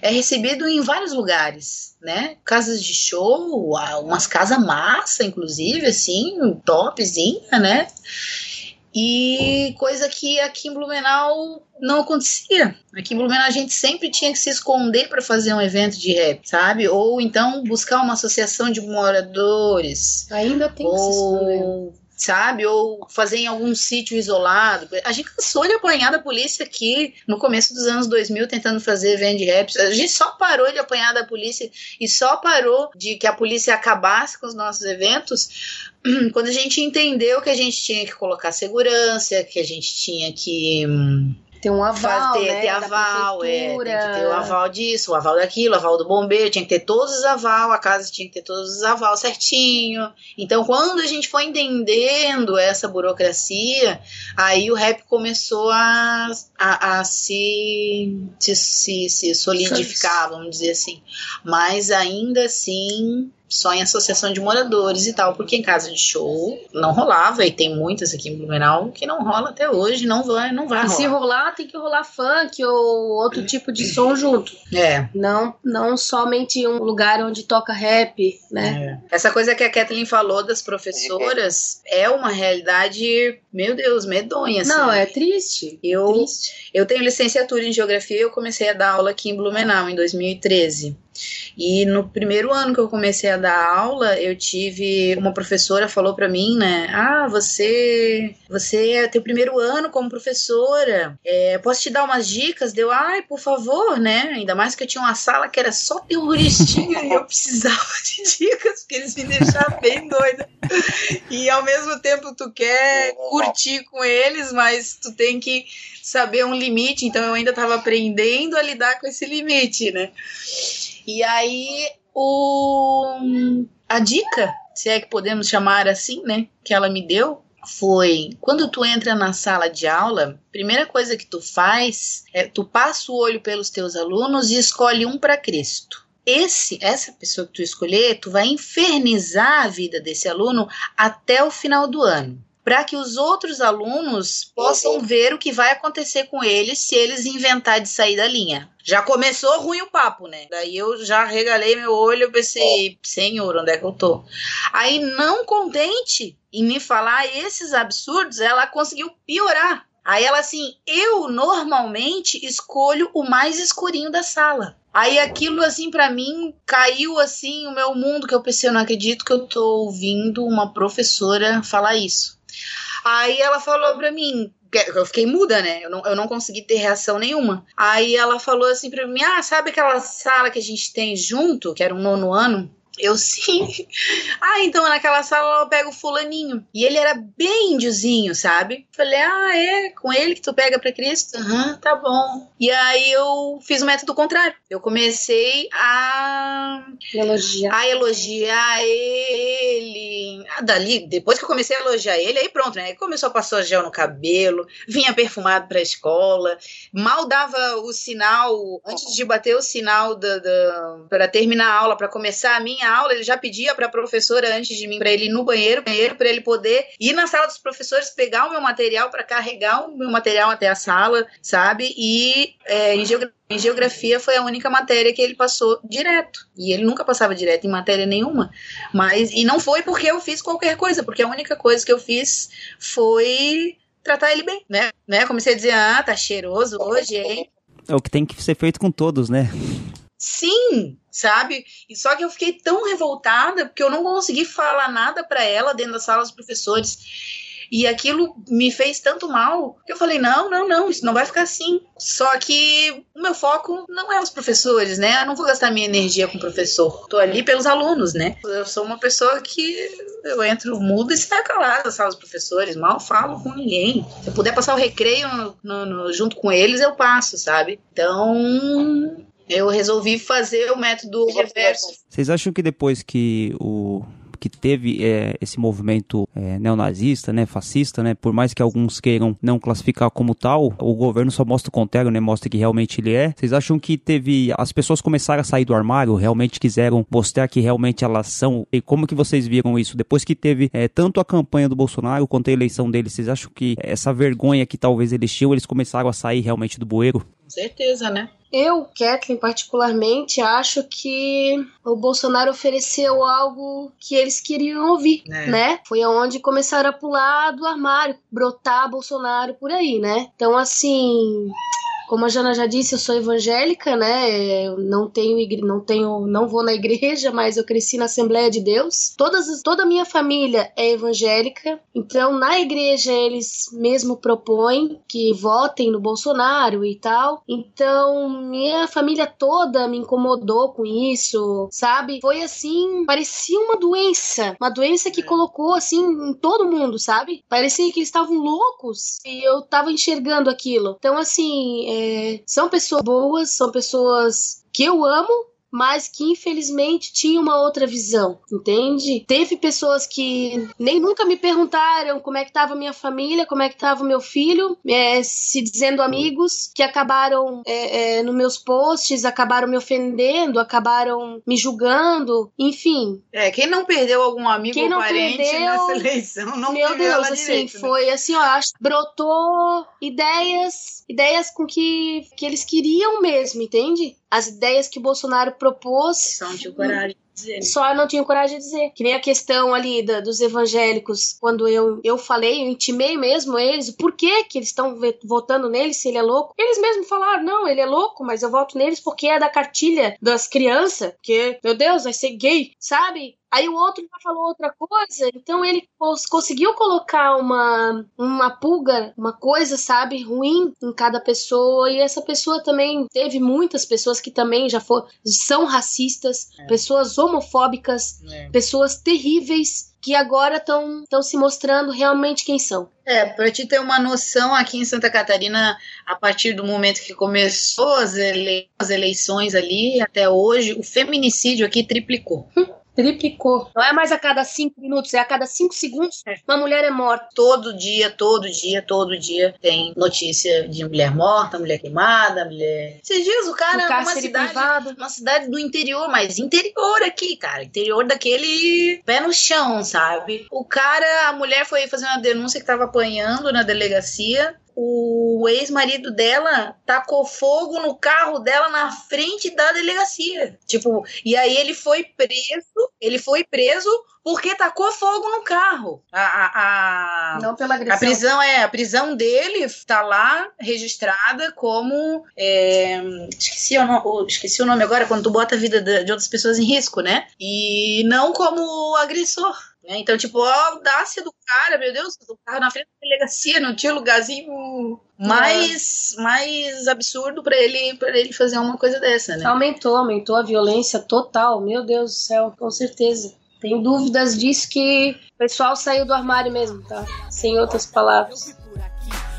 Speaker 3: é recebido em vários lugares, né? Casas de show, umas casas massa, inclusive, assim, topzinha, né? E coisa que aqui em Blumenau não acontecia. Aqui em Blumenau a gente sempre tinha que se esconder para fazer um evento de rap, sabe? Ou então buscar uma associação de moradores.
Speaker 4: Ainda tem que se esconder.
Speaker 3: Sabe? Ou fazer em algum sítio isolado. A gente cansou de apanhar da polícia aqui no começo dos anos 2000 tentando fazer evento de rap. A gente só parou de apanhar da polícia e só parou de que a polícia acabasse com os nossos eventos quando a gente entendeu que a gente tinha que colocar segurança, que a gente tinha que hum,
Speaker 4: Tem um aval,
Speaker 3: Fazer,
Speaker 4: né,
Speaker 3: ter
Speaker 4: da
Speaker 3: aval, é, tem que ter o aval disso, o aval daquilo, o aval do bombeiro, tinha que ter todos os aval, a casa tinha que ter todos os aval certinho. Então, quando a gente foi entendendo essa burocracia, aí o rap começou a, a, a se, se, se, se solidificar, vamos dizer assim. Mas ainda assim, só em associação de moradores e tal, porque em casa de show não rolava, e tem muitas aqui em Blumenau que não rola até hoje, não vai, não vai
Speaker 4: E se
Speaker 3: rolar.
Speaker 4: rolar, tem que rolar funk ou outro tipo de som junto.
Speaker 3: É.
Speaker 4: Não, não somente um lugar onde toca rap, né?
Speaker 3: Essa coisa que a Kathleen falou das professoras é uma realidade, meu Deus, medonha. assim.
Speaker 4: Não, é triste.
Speaker 3: Eu,
Speaker 4: Triste.
Speaker 3: eu tenho licenciatura em geografia e eu comecei a dar aula aqui em Blumenau em 2013. E no primeiro ano que eu comecei a dar aula, eu tive uma professora falou pra mim, né? Ah, você, você é teu primeiro ano como professora. É, posso te dar umas dicas? Deu, ai, por favor, né? Ainda mais que eu tinha uma sala que era só terroristinha e eu precisava de dicas porque eles me deixavam bem doida. E ao mesmo tempo tu quer curtir com eles, mas tu tem que saber um limite, então eu ainda estava aprendendo a lidar com esse limite, né? E aí o a dica, se é que podemos chamar assim, né, que ela me deu foi quando tu entra na sala de aula, primeira coisa que tu faz é tu passa o olho pelos teus alunos e escolhe um para Cristo. Esse, essa pessoa que tu escolher, tu vai infernizar a vida desse aluno até o final do ano para que os outros alunos possam ver o que vai acontecer com eles se eles inventar de sair da linha. Já começou ruim o papo, né? Daí eu já regalei meu olho e pensei, senhor, onde é que eu tô? Aí, não contente em me falar esses absurdos, ela conseguiu piorar. Aí ela assim, eu normalmente escolho o mais escurinho da sala. Aí aquilo assim para mim caiu assim o meu mundo que eu pensei, eu não acredito que eu tô ouvindo uma professora falar isso. Aí ela falou pra mim, eu fiquei muda, né? Eu não, eu não consegui ter reação nenhuma. Aí ela falou assim pra mim: Ah, sabe aquela sala que a gente tem junto, que era um nono ano? Eu sim. ah, então naquela sala eu pego o fulaninho. E ele era bem índiozinho, sabe? Falei, ah, é? Com ele que tu pega pra Cristo? Aham, tá bom. E aí eu fiz o método contrário. Eu comecei a
Speaker 4: Elogiar.
Speaker 3: a elogiar ele. Ah, dali, depois que eu comecei a elogiar ele, aí pronto, né? Aí começou a passar gel no cabelo, vinha perfumado pra escola, mal dava o sinal, antes de bater o sinal da, da, para terminar a aula, para começar a minha aula, ele já pedia pra professora antes de mim, pra ele ir no banheiro, banheiro para ele poder ir na sala dos professores, pegar o meu material para carregar o meu material até a sala, sabe? E é, em geografia em geografia foi a única matéria que ele passou direto. E ele nunca passava direto em matéria nenhuma. Mas e não foi porque eu fiz qualquer coisa, porque a única coisa que eu fiz foi tratar ele bem, né? né? Comecei a dizer: "Ah, tá cheiroso hoje, hein?"
Speaker 1: É o que tem que ser feito com todos, né?
Speaker 3: Sim, sabe? E só que eu fiquei tão revoltada porque eu não consegui falar nada para ela dentro da sala dos professores. E aquilo me fez tanto mal que eu falei: não, não, não, isso não vai ficar assim. Só que o meu foco não é os professores, né? Eu não vou gastar minha energia com o professor. Tô ali pelos alunos, né? Eu sou uma pessoa que eu entro muda e saio calada na sala dos professores, mal falo com ninguém. Se eu puder passar o recreio no- no- no- junto com eles, eu passo, sabe? Então. Eu resolvi fazer o método reverso.
Speaker 1: Vocês acham que depois que o que teve é, esse movimento é, neonazista, né, fascista, né, por mais que alguns queiram não classificar como tal, o governo só mostra o contrário, né, mostra que realmente ele é. Vocês acham que teve as pessoas começaram a sair do armário, realmente quiseram mostrar que realmente elas são? E como que vocês viram isso depois que teve é, tanto a campanha do Bolsonaro quanto a eleição dele? Vocês acham que essa vergonha que talvez eles tinham, eles começaram a sair realmente do bueiro?
Speaker 3: Com certeza, né?
Speaker 4: Eu, Kathleen, particularmente, acho que o Bolsonaro ofereceu algo que eles queriam ouvir,
Speaker 3: É.
Speaker 4: né? Foi aonde começaram a pular do armário, brotar Bolsonaro por aí, né? Então, assim, Como a Jana já disse, eu sou evangélica, né? Eu não tenho não tenho, não vou na igreja, mas eu cresci na Assembleia de Deus. Todas, toda a minha família é evangélica, então na igreja eles mesmo propõem que votem no Bolsonaro e tal. Então minha família toda me incomodou com isso, sabe? Foi assim, parecia uma doença, uma doença que colocou assim em todo mundo, sabe? Parecia que eles estavam loucos e eu tava enxergando aquilo. Então assim, é... são pessoas boas, são pessoas que eu amo, mas que infelizmente tinha uma outra visão, entende? Teve pessoas que nem nunca me perguntaram como é que estava minha família, como é que estava meu filho, é, se dizendo amigos, que acabaram é, é, nos meus posts, acabaram me ofendendo, acabaram me julgando, enfim.
Speaker 3: É, quem não perdeu algum amigo
Speaker 4: Quem
Speaker 3: ou parente
Speaker 4: perdeu,
Speaker 3: nessa eleição não
Speaker 4: Meu Deus, assim,
Speaker 3: direito, né?
Speaker 4: foi assim, ó, acho que brotou ideias, ideias com que, que eles queriam mesmo, entende? As ideias que o Bolsonaro propôs.
Speaker 3: Só não tinha coragem de dizer.
Speaker 4: Só não tinha coragem de dizer. Que nem a questão ali da- dos evangélicos, quando eu, eu falei, eu intimei mesmo eles, por que que eles estão votando nele se ele é louco? Eles mesmos falaram, não, ele é louco, mas eu voto neles porque é da cartilha das crianças, que, meu Deus, vai ser gay, sabe? Aí o outro já falou outra coisa, então ele cons- conseguiu colocar uma, uma pulga, uma coisa, sabe, ruim em cada pessoa, e essa pessoa também teve muitas pessoas que também já foram, são racistas, pessoas homofóbicas, pessoas terríveis que agora estão se mostrando realmente quem são.
Speaker 3: É, pra te ter uma noção, aqui em Santa Catarina, a partir do momento que começou as, ele- as eleições ali, até hoje, o feminicídio aqui triplicou.
Speaker 4: Triplicou. Não é mais a cada cinco minutos, é a cada cinco segundos uma mulher é morta.
Speaker 3: Todo dia, todo dia, todo dia tem notícia de mulher morta, mulher queimada, mulher. Esses dias o cara
Speaker 4: No
Speaker 3: numa
Speaker 4: cárcere
Speaker 3: cidade,
Speaker 4: privado.
Speaker 3: uma cidade do interior, mas interior aqui, cara. Interior daquele pé no chão, sabe? O cara, a mulher foi fazer uma denúncia que tava apanhando na delegacia. O ex-marido dela tacou fogo no carro dela na frente da delegacia. Tipo, e aí ele foi preso, ele foi preso porque tacou fogo no carro. A, a, a-
Speaker 4: Não pela
Speaker 3: a
Speaker 4: agressão.
Speaker 3: prisão é a prisão dele tá lá registrada como é, esqueci, o no- o- esqueci o nome agora quando tu bota a vida de outras pessoas em risco, né? E não como agressor. Né? Então, tipo, a audácia do cara, meu Deus, o carro na frente da delegacia, não tinha lugarzinho mais, mais absurdo pra ele, pra ele fazer uma coisa dessa, né?
Speaker 4: Aumentou, aumentou a violência total. Meu Deus do céu, com certeza. Tenho dúvidas disso que o pessoal saiu do armário mesmo, tá? Sem outras palavras.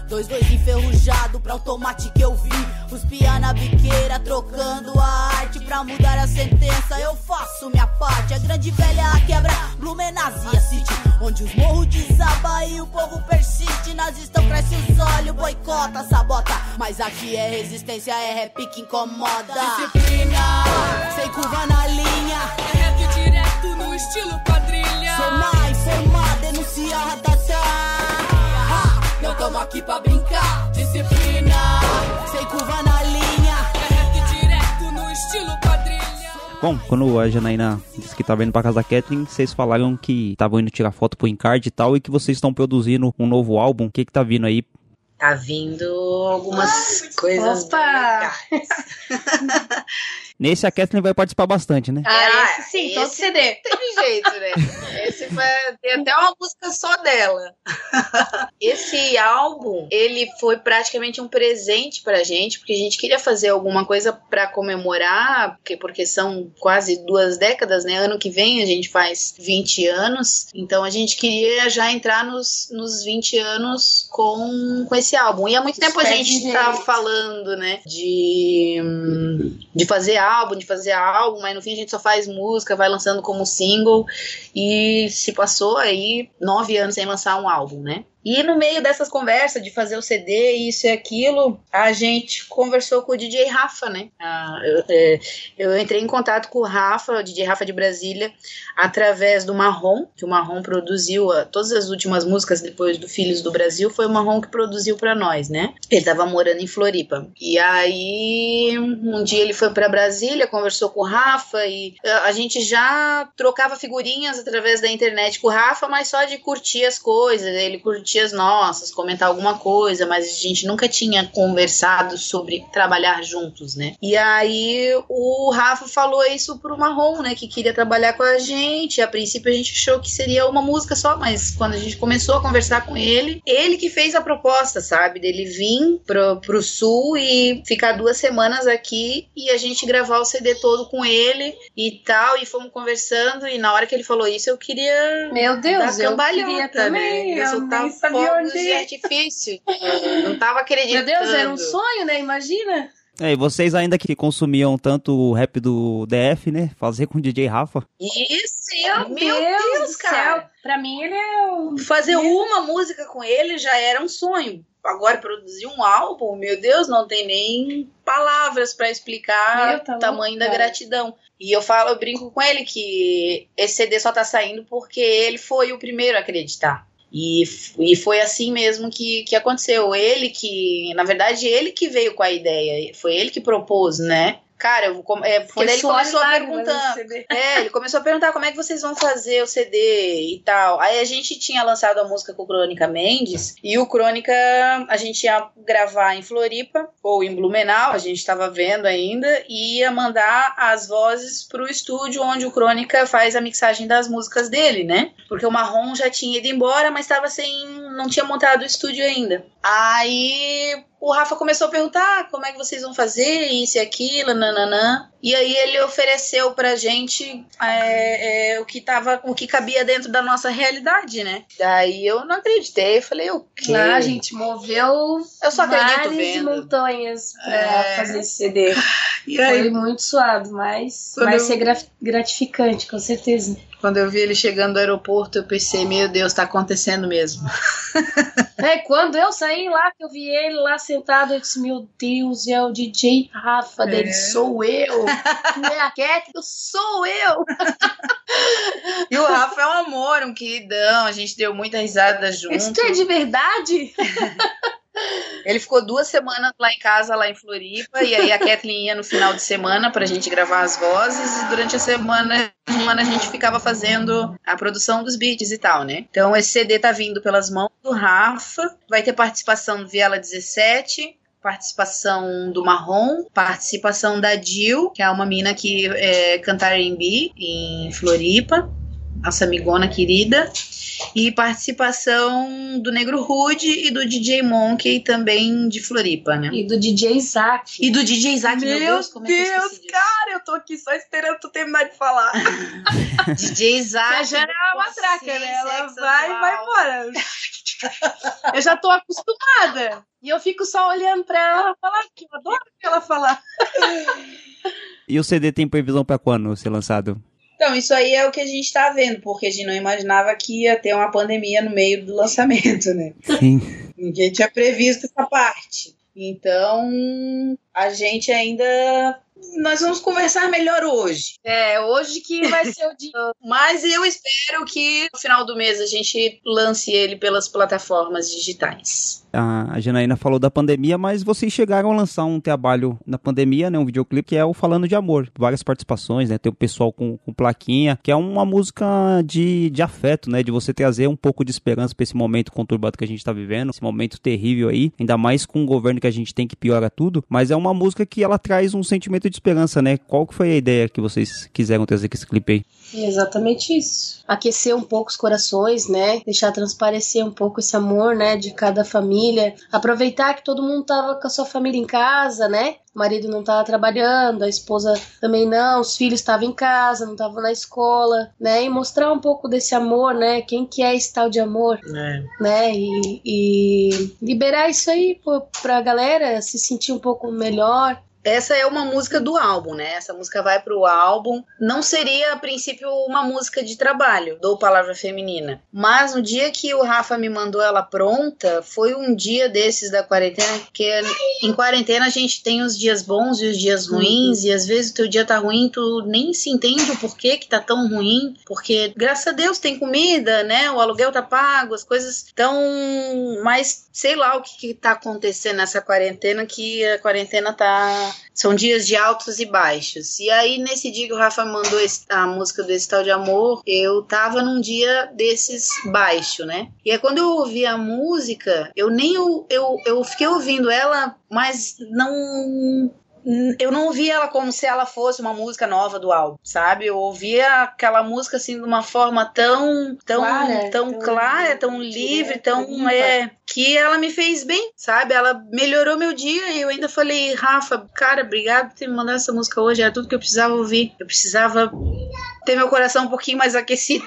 Speaker 7: Dois, dois enferrujado pra automate que eu vi Os pia na biqueira trocando a arte Pra mudar a sentença. Eu faço minha parte A grande velha quebra Blumenazia City Onde os morros desaba e o povo persiste. Nazistão cresce os olhos, boicota, sabota. Mas aqui é resistência, é rap que incomoda. Disciplina, sem curva na linha.
Speaker 6: É rap direto no estilo quadrilha.
Speaker 7: Sou mais formada, denuncia ratata
Speaker 6: Não tamo aqui pra brincar. Disciplina.
Speaker 1: Bom, quando a Janaína disse que tava indo pra casa da Kathleen, vocês falaram que estavam indo tirar foto pro encarte e tal, e que vocês estão produzindo um novo álbum. O que que tá vindo aí?
Speaker 3: Tá vindo algumas coisas
Speaker 4: Opa!
Speaker 1: Nesse a Kathleen vai participar bastante, né?
Speaker 4: Ah, esse sim, todo
Speaker 3: esse
Speaker 4: CD.
Speaker 3: Tem jeito, né? Esse vai ter até uma música só dela. Esse álbum, ele foi praticamente um presente pra gente, porque a gente queria fazer alguma coisa pra comemorar, porque, porque são quase duas décadas, né? Ano que vem a gente faz 20 anos, então a gente queria já entrar nos, nos 20 anos com, com esse álbum. E há muito tempo a gente tá falando, né, de, de fazer álbum, de fazer álbum, mas no fim a gente só faz música, vai lançando como single e se passou aí nove anos sem lançar um álbum, né? E no meio dessas conversas de fazer o CD, isso e aquilo, a gente conversou com o DJ Rafa, né? Ah, eu, é, eu entrei em contato com o Rafa, o DJ Rafa de Brasília, através do Marrom, que o Marrom produziu ah, todas as últimas músicas depois do Filhos do Brasil, foi o Marrom que produziu pra nós, né? Ele tava morando em Floripa. E aí, um dia ele foi pra Brasília, conversou com o Rafa e a gente já trocava figurinhas através da internet com o Rafa, mas só de curtir as coisas. Ele curtia tias nossas, comentar alguma coisa, mas a gente nunca tinha conversado sobre trabalhar juntos, né? E aí o Rafa falou isso pro Marrom, né? Que queria trabalhar com a gente. A princípio a gente achou que seria uma música só, mas quando a gente começou a conversar com ele, ele que fez a proposta, sabe? Dele vir pro, pro sul e ficar duas semanas aqui e a gente gravar o CD todo com ele e tal. E fomos conversando. E na hora que ele falou isso, eu queria.
Speaker 4: Meu Deus,
Speaker 3: dar
Speaker 4: eu queria também.
Speaker 3: Né?
Speaker 4: Eu
Speaker 3: soltar
Speaker 4: nem sabia
Speaker 3: fogos
Speaker 4: onde
Speaker 3: de
Speaker 4: ir.
Speaker 3: artifício. Eu não tava acreditando.
Speaker 4: Meu Deus, era um sonho, né? Imagina.
Speaker 1: É, e vocês ainda que consumiam tanto o rap do DF, né? Fazer com o DJ Rafa.
Speaker 3: Isso,
Speaker 4: Meu,
Speaker 3: meu
Speaker 4: Deus,
Speaker 3: Deus, cara.
Speaker 4: céu. Pra mim, ele é o.
Speaker 3: Fazer uma música com ele já era um sonho. Agora produzir um álbum, meu Deus, não tem nem palavras pra explicar
Speaker 4: Meu, tá
Speaker 3: o tamanho
Speaker 4: louco,
Speaker 3: da gratidão. E eu falo, eu brinco com ele que esse CD só tá saindo porque ele foi o primeiro a acreditar. E, e foi assim mesmo que, que aconteceu. Ele que, na verdade, ele que veio com a ideia. Foi ele que propôs, né? Cara, eu, é, porque
Speaker 4: Foi
Speaker 3: daí ele começou a perguntar. É, ele começou a perguntar como é que vocês vão fazer o CD e tal. Aí a gente tinha lançado a música com o Crônica Mendes e o Crônica a gente ia gravar em Floripa ou em Blumenau, a gente estava vendo ainda, e ia mandar as vozes pro estúdio onde o Crônica faz a mixagem das músicas dele, né? Porque o Marrom já tinha ido embora, mas estava sem. não tinha montado o estúdio ainda. Aí o Rafa começou a perguntar "Ah, como é que vocês vão fazer isso e aquilo, nananã. E aí ele ofereceu pra gente é, é, o que tava, o que cabia dentro da nossa realidade, né? Daí eu não acreditei, eu falei, o quê?
Speaker 4: Lá, a gente moveu
Speaker 3: Eu só acredito vendo.
Speaker 4: montanhas pra
Speaker 3: É.
Speaker 4: fazer esse CD.
Speaker 3: E
Speaker 4: Foi muito suado, mas
Speaker 3: Quando
Speaker 4: vai
Speaker 3: eu-
Speaker 4: ser gra- gratificante, com certeza.
Speaker 3: Quando eu vi ele chegando do aeroporto, eu pensei, meu Deus, tá acontecendo mesmo.
Speaker 4: É, quando eu saí lá, que eu vi ele lá sentado, eu disse, meu Deus, é o DJ Rafa dele,
Speaker 3: É.
Speaker 4: sou eu. É a Cat, eu sou eu.
Speaker 3: E o Rafa é um amor, um queridão, a gente deu muita risada junto.
Speaker 4: Isso é de verdade?
Speaker 3: Ele ficou duas semanas lá em casa, lá em Floripa, e aí a Kathleen ia no final de semana pra gente gravar as vozes, e durante a semana, semana a gente ficava fazendo a produção dos beats e tal, né? Então esse CD tá vindo pelas mãos do Rafa, vai ter participação do Viela 17, participação do Marrom, participação da Jill, que é uma mina que é, canta R&B em Floripa, nossa amigona querida, e participação do Negro Rude e do DJ Monkey também de Floripa, né?
Speaker 4: E do DJ Isaac.
Speaker 3: E do DJ Isaac, meu, Deus, como é que eu
Speaker 4: cara, eu tô aqui só esperando tu terminar de falar.
Speaker 3: DJ Isaac.
Speaker 4: a Jana é uma matraca, né? Ela vai e vai embora. Eu já tô acostumada. E eu fico só olhando pra ela falar, que eu adoro que ela falar.
Speaker 1: E o CD tem previsão pra quando ser lançado?
Speaker 3: Então, isso aí é o que a gente tá vendo, porque a gente não imaginava que ia ter uma pandemia no meio do lançamento, né?
Speaker 1: Sim.
Speaker 3: Ninguém tinha previsto essa parte. Então, a gente ainda. Nós vamos conversar melhor hoje.
Speaker 4: É, hoje que vai ser o dia.
Speaker 3: Mas eu espero que no final do mês a gente lance ele pelas plataformas digitais.
Speaker 1: A Janaína falou da pandemia, mas vocês chegaram a lançar um trabalho na pandemia, né? Um videoclipe que é o Falando de Amor. Várias participações, né? Tem o pessoal com, com plaquinha, que é uma música de, de afeto, né? De você trazer um pouco de esperança pra esse momento conturbado que a gente tá vivendo, esse momento terrível aí, ainda mais com o governo que a gente tem que piora tudo. Mas é uma música que ela traz um sentimento de esperança, né? Qual que foi a ideia que vocês quiseram trazer com esse clipe aí?
Speaker 4: É exatamente isso. Aquecer um pouco os corações, né? Deixar transparecer um pouco esse amor, né? De cada família. Aproveitar que todo mundo tava com a sua família em casa, né? O marido não tava trabalhando, a esposa também não, os filhos estavam em casa, não estavam na escola, né? E mostrar um pouco desse amor, né? Quem que é esse tal de amor,
Speaker 3: É.
Speaker 4: né? E, e liberar isso aí pô, pra galera se sentir um pouco melhor.
Speaker 3: Essa é uma música do álbum, né? Essa música vai pro álbum. Não seria, a princípio, uma música de trabalho, do Palavra Feminina. Mas no dia que o Rafa me mandou ela pronta, foi um dia desses da quarentena, porque em quarentena a gente tem os dias bons e os dias ruins, e às vezes o teu dia tá ruim, tu nem se entende o porquê que tá tão ruim, porque graças a Deus tem comida, né? O aluguel tá pago, as coisas estão. Mas sei lá o que, que tá acontecendo nessa quarentena, que a quarentena tá são dias de altos e baixos. E aí, nesse dia que o Rafa mandou a música do Esse Tal de Amor, eu tava num dia desses baixo, né? E aí, quando eu ouvi a música, eu nem eu, eu, eu fiquei ouvindo ela, mas não eu não ouvia ela como se ela fosse uma música nova do álbum, sabe? Eu ouvia aquela música assim de uma forma tão tão clara, tão, tão clara, tão livre, tão é que ela me fez bem, sabe? Ela melhorou meu dia e eu ainda falei, Rafa, cara, obrigado por ter me mandado essa música hoje, era tudo que eu precisava ouvir. Eu precisava ter meu coração um pouquinho mais aquecido.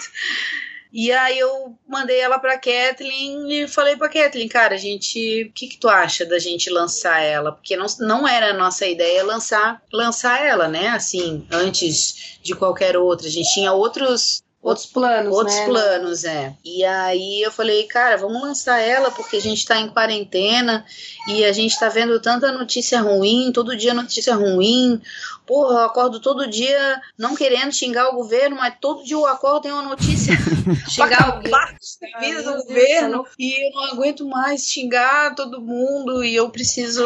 Speaker 3: E aí eu mandei ela pra Kathleen e falei pra Kathleen, cara, a gente. O que, que tu acha da gente lançar ela? Porque não, não era a nossa ideia lançar, lançar ela, né? Assim, antes de qualquer outra. A gente tinha outros
Speaker 4: Outros planos,
Speaker 3: Outros
Speaker 4: né?
Speaker 3: planos, é. E aí eu falei, cara, vamos lançar ela porque a gente tá em quarentena e a gente tá vendo tanta notícia ruim, todo dia notícia ruim. Porra, eu acordo todo dia não querendo xingar o governo, mas todo dia eu acordo tem uma notícia xingar alguém. Vida do governo e eu não aguento mais xingar todo mundo e eu preciso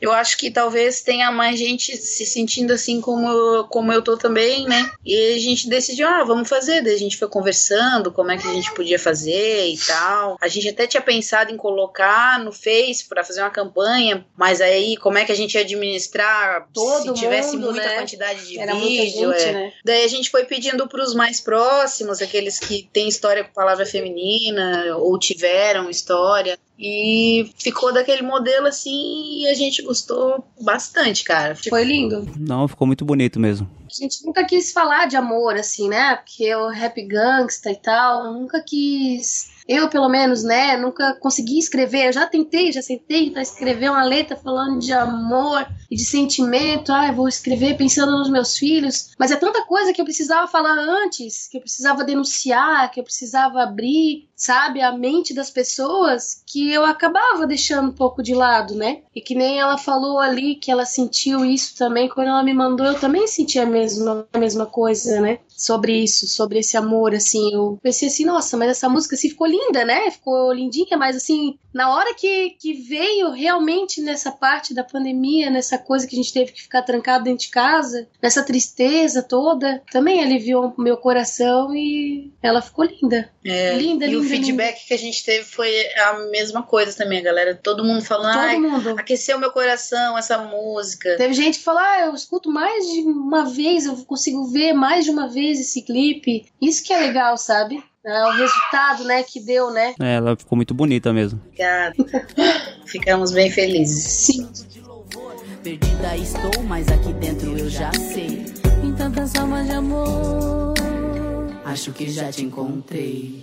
Speaker 3: eu acho que talvez tenha mais gente se sentindo assim como, como eu tô também, né? E a gente decidiu, ah, vamos fazer. Daí a gente foi conversando como é que a gente podia fazer e tal. A gente até tinha pensado em colocar no Face para fazer uma campanha, mas aí como é que a gente ia administrar
Speaker 4: Todo
Speaker 3: se tivesse
Speaker 4: mundo,
Speaker 3: muita
Speaker 4: né?
Speaker 3: quantidade de
Speaker 4: Era muita
Speaker 3: vídeo?
Speaker 4: gente,
Speaker 3: é.
Speaker 4: né?
Speaker 3: Daí a gente foi pedindo pros mais próximos, aqueles que têm história com palavra feminina ou tiveram história. E ficou daquele modelo assim e a gente gostou bastante, cara.
Speaker 4: Foi lindo.
Speaker 1: Não, ficou muito bonito mesmo.
Speaker 4: A gente nunca quis falar de amor, assim, né? Porque o rap gangsta e tal, eu nunca quis. Eu, pelo menos, né? Nunca consegui escrever. Eu já tentei, já sentei pra escrever uma letra falando de amor e de sentimento. Ah, eu vou escrever pensando nos meus filhos. Mas é tanta coisa que eu precisava falar antes, que eu precisava denunciar, que eu precisava abrir, sabe, a mente das pessoas, que eu acabava deixando um pouco de lado, né? E que nem ela falou ali que ela sentiu isso também quando ela me mandou, eu também senti a mesma, a mesma coisa, né? Sobre isso, sobre esse amor, assim. Eu pensei assim, nossa, mas essa música assim ficou linda, né? Ficou lindinha, mas assim, na hora que, que veio realmente nessa parte da pandemia, nessa coisa que a gente teve que ficar trancado dentro de casa, nessa tristeza toda, também aliviou o meu coração e ela ficou linda.
Speaker 3: É,
Speaker 4: linda, linda.
Speaker 3: O feedback que a gente teve foi a mesma coisa também, galera. Todo mundo falando,
Speaker 4: Todo
Speaker 3: ai,
Speaker 4: mundo.
Speaker 3: aqueceu meu coração essa música.
Speaker 4: Teve gente que falou, ah, eu escuto mais de uma vez, eu consigo ver mais de uma vez esse clipe. Isso que é legal, sabe? É o resultado, né, que deu, né?
Speaker 1: É, ela ficou muito bonita mesmo.
Speaker 3: Obrigada. Ficamos bem felizes.
Speaker 4: Sim.
Speaker 7: Perdida estou, mas aqui dentro eu já sei. Em tantas almas de amor, acho que já te encontrei.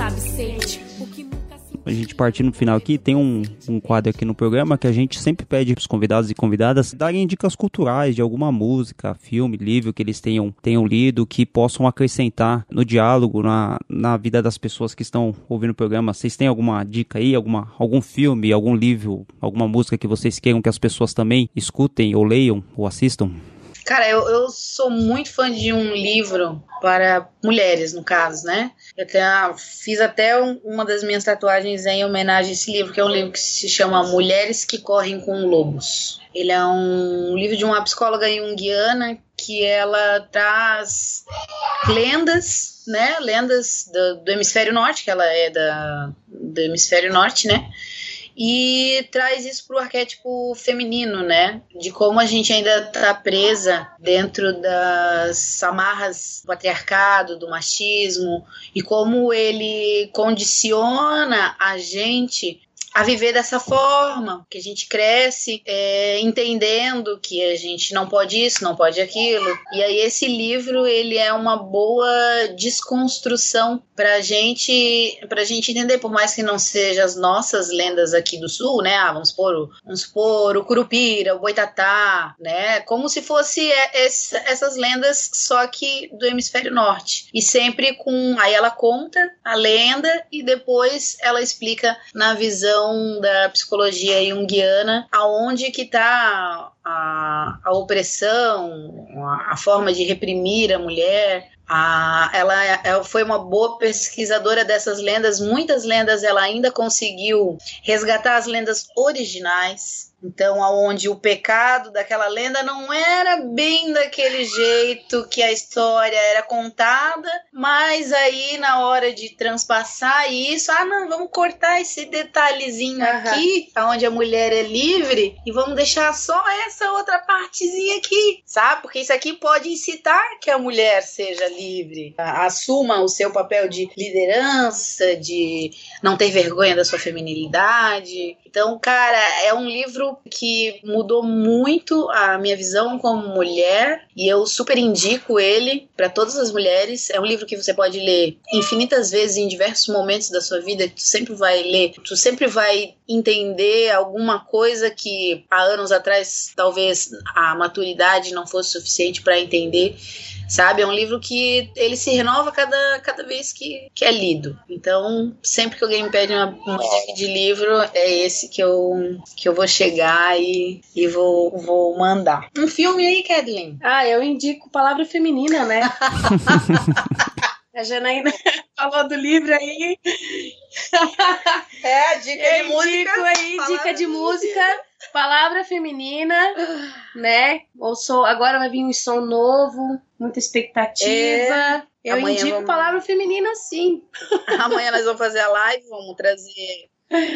Speaker 7: Sabe,
Speaker 6: sente. O que nunca
Speaker 1: A gente partindo no final aqui, tem um, um quadro aqui no programa que a gente sempre pede para os convidados e convidadas darem dicas culturais de alguma música, filme, livro que eles tenham, tenham lido, que possam acrescentar no diálogo, na, na vida das pessoas que estão ouvindo o programa. Vocês têm alguma dica aí, alguma, algum filme, algum livro, alguma música que vocês queiram que as pessoas também escutem ou leiam ou assistam?
Speaker 3: Cara, eu, eu sou muito fã de um livro para mulheres, no caso, né? Eu até, fiz até um- uma das minhas tatuagens em homenagem a esse livro, que é um livro que se chama Mulheres que Correm com Lobos. Ele é um livro de uma psicóloga junguiana que ela traz lendas, né? Lendas do, do hemisfério norte, que ela é da, do hemisfério norte, né? E traz isso pro arquétipo feminino, né? De como a gente ainda tá presa dentro das amarras do patriarcado, do machismo e como ele condiciona a gente a viver dessa forma, que a gente cresce é, entendendo que a gente não pode isso, não pode aquilo. E aí esse livro ele é uma boa desconstrução pra gente, pra gente entender, por mais que não sejam as nossas lendas aqui do sul, né? Ah, vamos supor, o- vamos supor o Curupira, o Boitatá, né? Como se fosse é, essa- essas lendas só que do hemisfério norte. E sempre com aí ela conta a lenda e depois ela explica na visão da psicologia junguiana aonde que tá a, a opressão, a, a forma de reprimir a mulher. Ela, ela foi uma boa pesquisadora dessas lendas. Muitas lendas ela ainda conseguiu resgatar as lendas originais. Então, aonde o pecado daquela lenda não era bem daquele jeito que a história era contada, mas aí na hora de transpassar isso, ah, não, vamos cortar esse detalhezinho aqui, aonde a mulher é livre, e vamos deixar só essa outra partezinha aqui, sabe? Porque isso aqui pode incitar que a mulher seja livre, assuma o seu papel de liderança, de não ter vergonha da sua feminilidade. Então, cara, é um livro que mudou muito a minha visão como mulher e eu super indico ele para todas as mulheres. É um livro que você pode ler infinitas vezes em diversos momentos da sua vida. Tu sempre vai ler, tu sempre vai entender alguma coisa que há anos atrás talvez a maturidade não fosse suficiente para entender. Sabe, é um livro que ele se renova cada, cada vez que, que é lido. Então, sempre que alguém me pede uma, uma dica de livro, é esse que eu, que eu vou chegar e, e vou, vou mandar. Um filme aí, Kathleen?
Speaker 4: Ah, eu indico palavra feminina, né? A Janaína falou do livro aí.
Speaker 3: É, dica
Speaker 4: eu
Speaker 3: de música.
Speaker 4: indico aí, dica de música, palavra feminina, né? Ou sou, agora vai vir um som novo, muita expectativa.
Speaker 3: É,
Speaker 4: eu indico
Speaker 3: vamos-
Speaker 4: palavra feminina sim.
Speaker 3: Amanhã nós vamos fazer a live, vamos trazer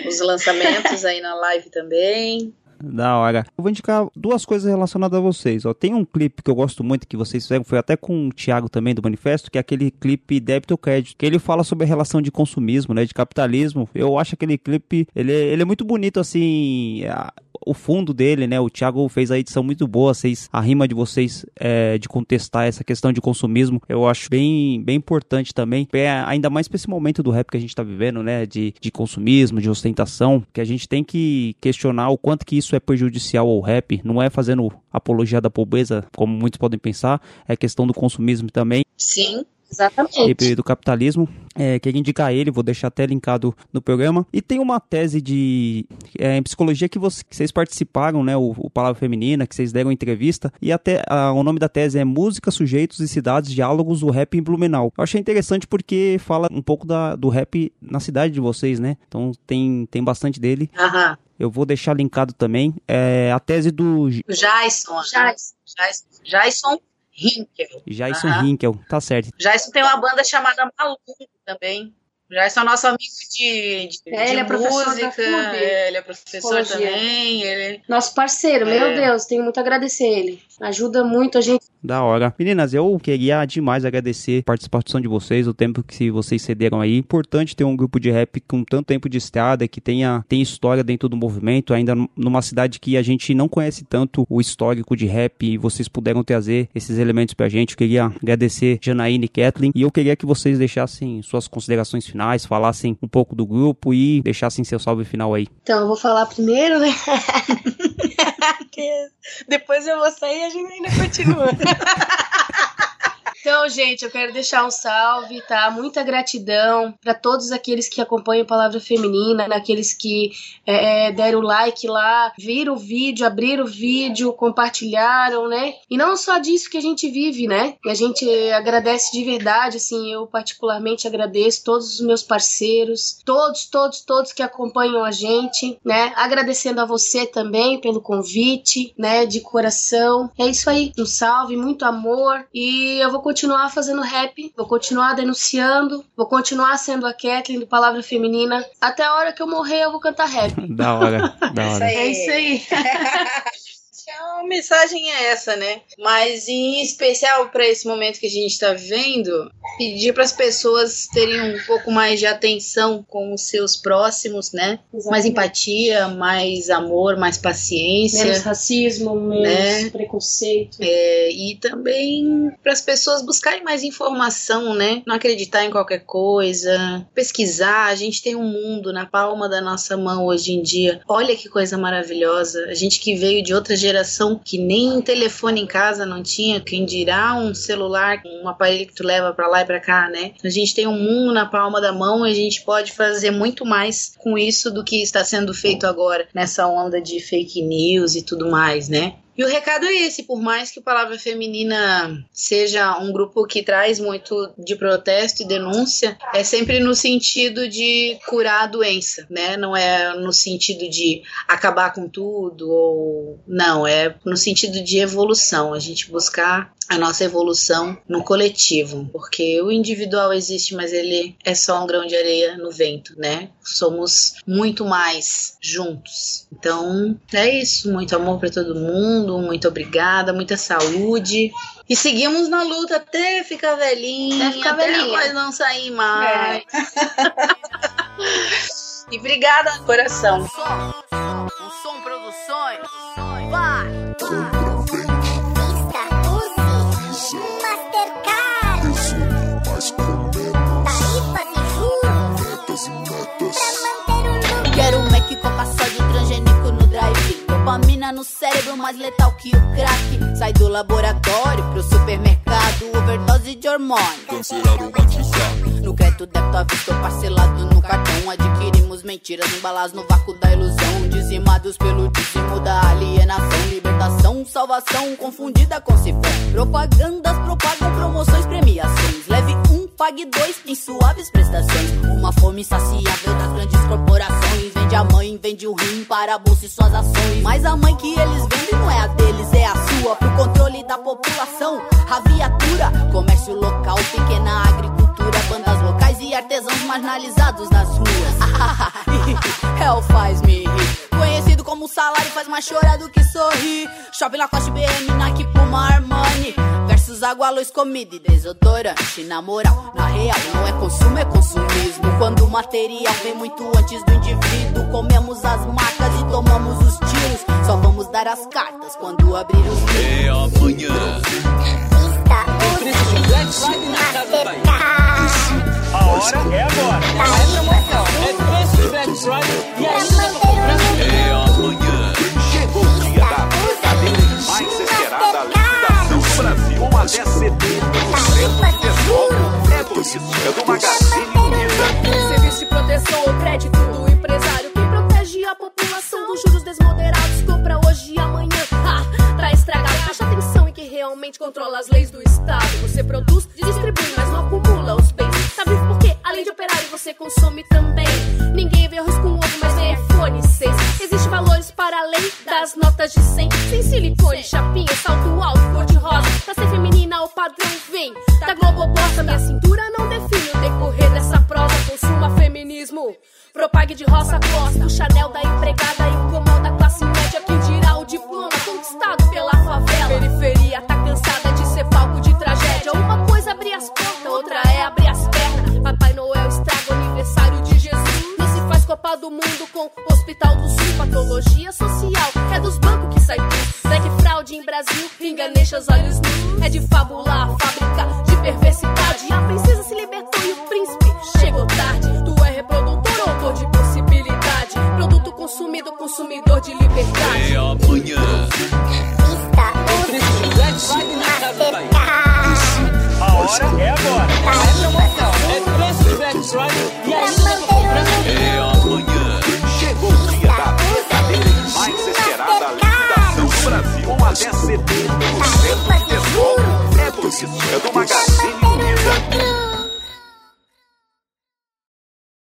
Speaker 3: os lançamentos aí na live também.
Speaker 1: Da hora. Eu vou indicar duas coisas relacionadas a vocês. Ó, tem um clipe que eu gosto muito que vocês fizeram, foi até com o Thiago também do Manifesto, que é aquele clipe Débito Crédito, que ele fala sobre a relação de consumismo, né, de capitalismo. Eu acho aquele clipe, ele, é- ele é muito bonito assim, a- o fundo dele, né? O Thiago fez a edição muito boa, vocês, a rima de vocês é, de contestar essa questão de consumismo, eu acho bem, bem importante também, é, ainda mais pra esse momento do rap que a gente tá vivendo, né? De, de consumismo, de ostentação, que a gente tem que questionar o quanto que isso é prejudicial ao rap, não é fazendo apologia da pobreza, como muitos podem pensar, é questão do consumismo também.
Speaker 3: Sim,
Speaker 1: e
Speaker 4: exatamente.
Speaker 1: do capitalismo. É, queria indicar ele, vou deixar até linkado no programa. E tem uma tese de é, em psicologia que, você- que vocês participaram, né? O, o Palavra Feminina, que vocês deram entrevista. E até ah, o nome da tese é Música, Sujeitos e Cidades, Diálogos do Rap em Blumenau. Eu achei interessante porque fala um pouco da, do rap na cidade de vocês, né? Então tem, tem bastante dele.
Speaker 3: aham.
Speaker 1: Eu vou deixar linkado também. É, a tese do J-
Speaker 3: O Jason. né?
Speaker 4: Jason.
Speaker 3: Jason. Jason Hinkel.
Speaker 1: Jason
Speaker 3: Aham.
Speaker 1: Hinkel, tá certo.
Speaker 3: Jason tem uma banda chamada Maluco também. Jason é nosso amigo de, de,
Speaker 4: É,
Speaker 3: de
Speaker 4: ele é
Speaker 3: música. É, ele é professor
Speaker 4: Psicologia.
Speaker 3: também. Ele...
Speaker 4: Nosso parceiro, meu
Speaker 3: É.
Speaker 4: Deus, tenho muito a agradecer ele. Ajuda muito a gente.
Speaker 1: Da hora. Meninas, eu queria demais agradecer a participação de vocês, o tempo que vocês cederam aí. Importante ter um grupo de rap com tanto tempo de estrada, que tenha tem história dentro do movimento, ainda numa cidade que a gente não conhece tanto o histórico de rap e vocês puderam trazer esses elementos pra gente. Eu queria agradecer Janaína e Kathleen e eu queria que vocês deixassem suas considerações finais, falassem um pouco do grupo e deixassem seu salve final aí.
Speaker 4: Então, eu vou falar primeiro, né? Depois eu vou sair a gente ainda continua. Então, gente, eu quero deixar um salve, tá? Muita gratidão para todos aqueles que acompanham Palavra Feminina, aqueles que é, é, deram like lá, viram o vídeo, abriram o vídeo, compartilharam, né? E não só disso que a gente vive, né? E a gente agradece de verdade, assim, eu particularmente agradeço todos os meus parceiros, todos, todos, todos que acompanham a gente, né? Agradecendo a você também pelo convite, né? De coração. É isso aí. Um salve, muito amor. E eu vou continuar fazendo rap, vou continuar denunciando, vou continuar sendo a Kathleen do Palavra Feminina. Até a hora que eu morrer, eu vou cantar rap.
Speaker 1: Da hora, da hora.
Speaker 4: É isso aí.
Speaker 3: A mensagem é essa, né? Mas em especial para esse momento que a gente está vivendo, pedir para as pessoas terem um pouco mais de atenção com os seus próximos, né?
Speaker 4: Exatamente.
Speaker 3: Mais empatia, mais amor, mais paciência.
Speaker 4: Menos racismo, menos
Speaker 3: Né?
Speaker 4: preconceito.
Speaker 3: É, e também para as pessoas buscarem mais informação, né? Não acreditar em qualquer coisa, pesquisar. A gente tem um mundo na palma da nossa mão hoje em dia. Olha que coisa maravilhosa. A gente que veio de outra geração que nem telefone em casa não tinha, quem dirá um celular, um aparelho que tu leva para lá e para cá, né? A gente tem um mundo na palma da mão e a gente pode fazer muito mais com isso do que está sendo feito agora nessa onda de fake news e tudo mais, né? E o recado é esse, por mais que o Palavra Feminina seja um grupo que traz muito de protesto e denúncia, é sempre no sentido de curar a doença, né? Não é no sentido de acabar com tudo ou não, é no sentido de evolução, a gente buscar a nossa evolução no coletivo, porque o individual existe, mas ele é só um grão de areia no vento, né? Somos muito mais juntos. Então, é isso, muito amor para todo mundo, muito obrigada, muita saúde. E seguimos na luta até ficar velhinha,
Speaker 4: Até ficar velhinha.
Speaker 3: nós não sair mais. e obrigada, coração.
Speaker 2: O som produções. Vai. Quero com paçote transgênico no drive. Dopamina no cérebro, mais letal que o crack. Sai do laboratório pro supermercado, overdose de hormônio. No crédito débito à vista parcelado no cartão. Adquirimos mentiras embaladas no vácuo da ilusão. Dizimados pelo dízimo da alienação. Libertação, salvação confundida com cifrão Propagandas propagam promoções, premiações. Leve pague dois em suaves prestações. Uma fome insaciável das grandes corporações. Vende a mãe, vende o rim para a bolsa e suas ações. Mas a mãe que eles vendem não é a deles, é a sua. Pro controle da população, a viatura Comércio local, pequena agricultura Bandas locais e artesãos marginalizados nas ruas. Hell faz me. Rir Conhecido como salário faz mais chorar do que sorrir. Shopping Lacoste, BM, Nike, Puma, Armani. Versus água, luz, comida e desodorante. Na moral, na real, não é consumo, é consumismo. Quando o material vem muito antes do indivíduo Comemos as marcas e tomamos os tiros. Só vamos dar as cartas quando abrir os livros.
Speaker 7: É amanhã.
Speaker 8: A hora é agora. É promoção. É preço de Black Friday e ainda tá comprando.
Speaker 7: É amanhã. Chegou o dia da e mais esperada liquidação do Brasil. Com até 70% de desconto. É por isso, é do Magazine Luiza.
Speaker 6: Serviço de proteção ou crédito do empresário que protege a população dos juros desmoderados. Compra hoje e amanhã. Ah, tá estragado. Presta atenção em que realmente controla as leis do Estado. Você produz, distribui, mas não acumula além de operário, você consome também. Ninguém vê arroz com ovo, mas vê iPhone 6. Existem valores para além das notas de 100. Sem silicone, chapinha, salto alto, cor de rosa. Pra ser feminina, o padrão vem da Globo Bossa. Minha cintura não define o decorrer dessa prosa. Consuma feminismo. Propague de roça a costa. O Chanel da empregada incomoda Patologia social é dos bancos que sai tudo. Black fraude em Brasil, enganeixas olhos nus. É de fabular, fábrica de perversidade. A princesa se libertou e o príncipe chegou tarde. Tu é reprodutor ou autor de possibilidade? Produto consumido, consumidor de liberdade.
Speaker 7: É amanhã.
Speaker 8: A hora é agora. É promoção. É preço de Black Friday
Speaker 7: É você, de desconto. É bonito, é do Magazine Luiza.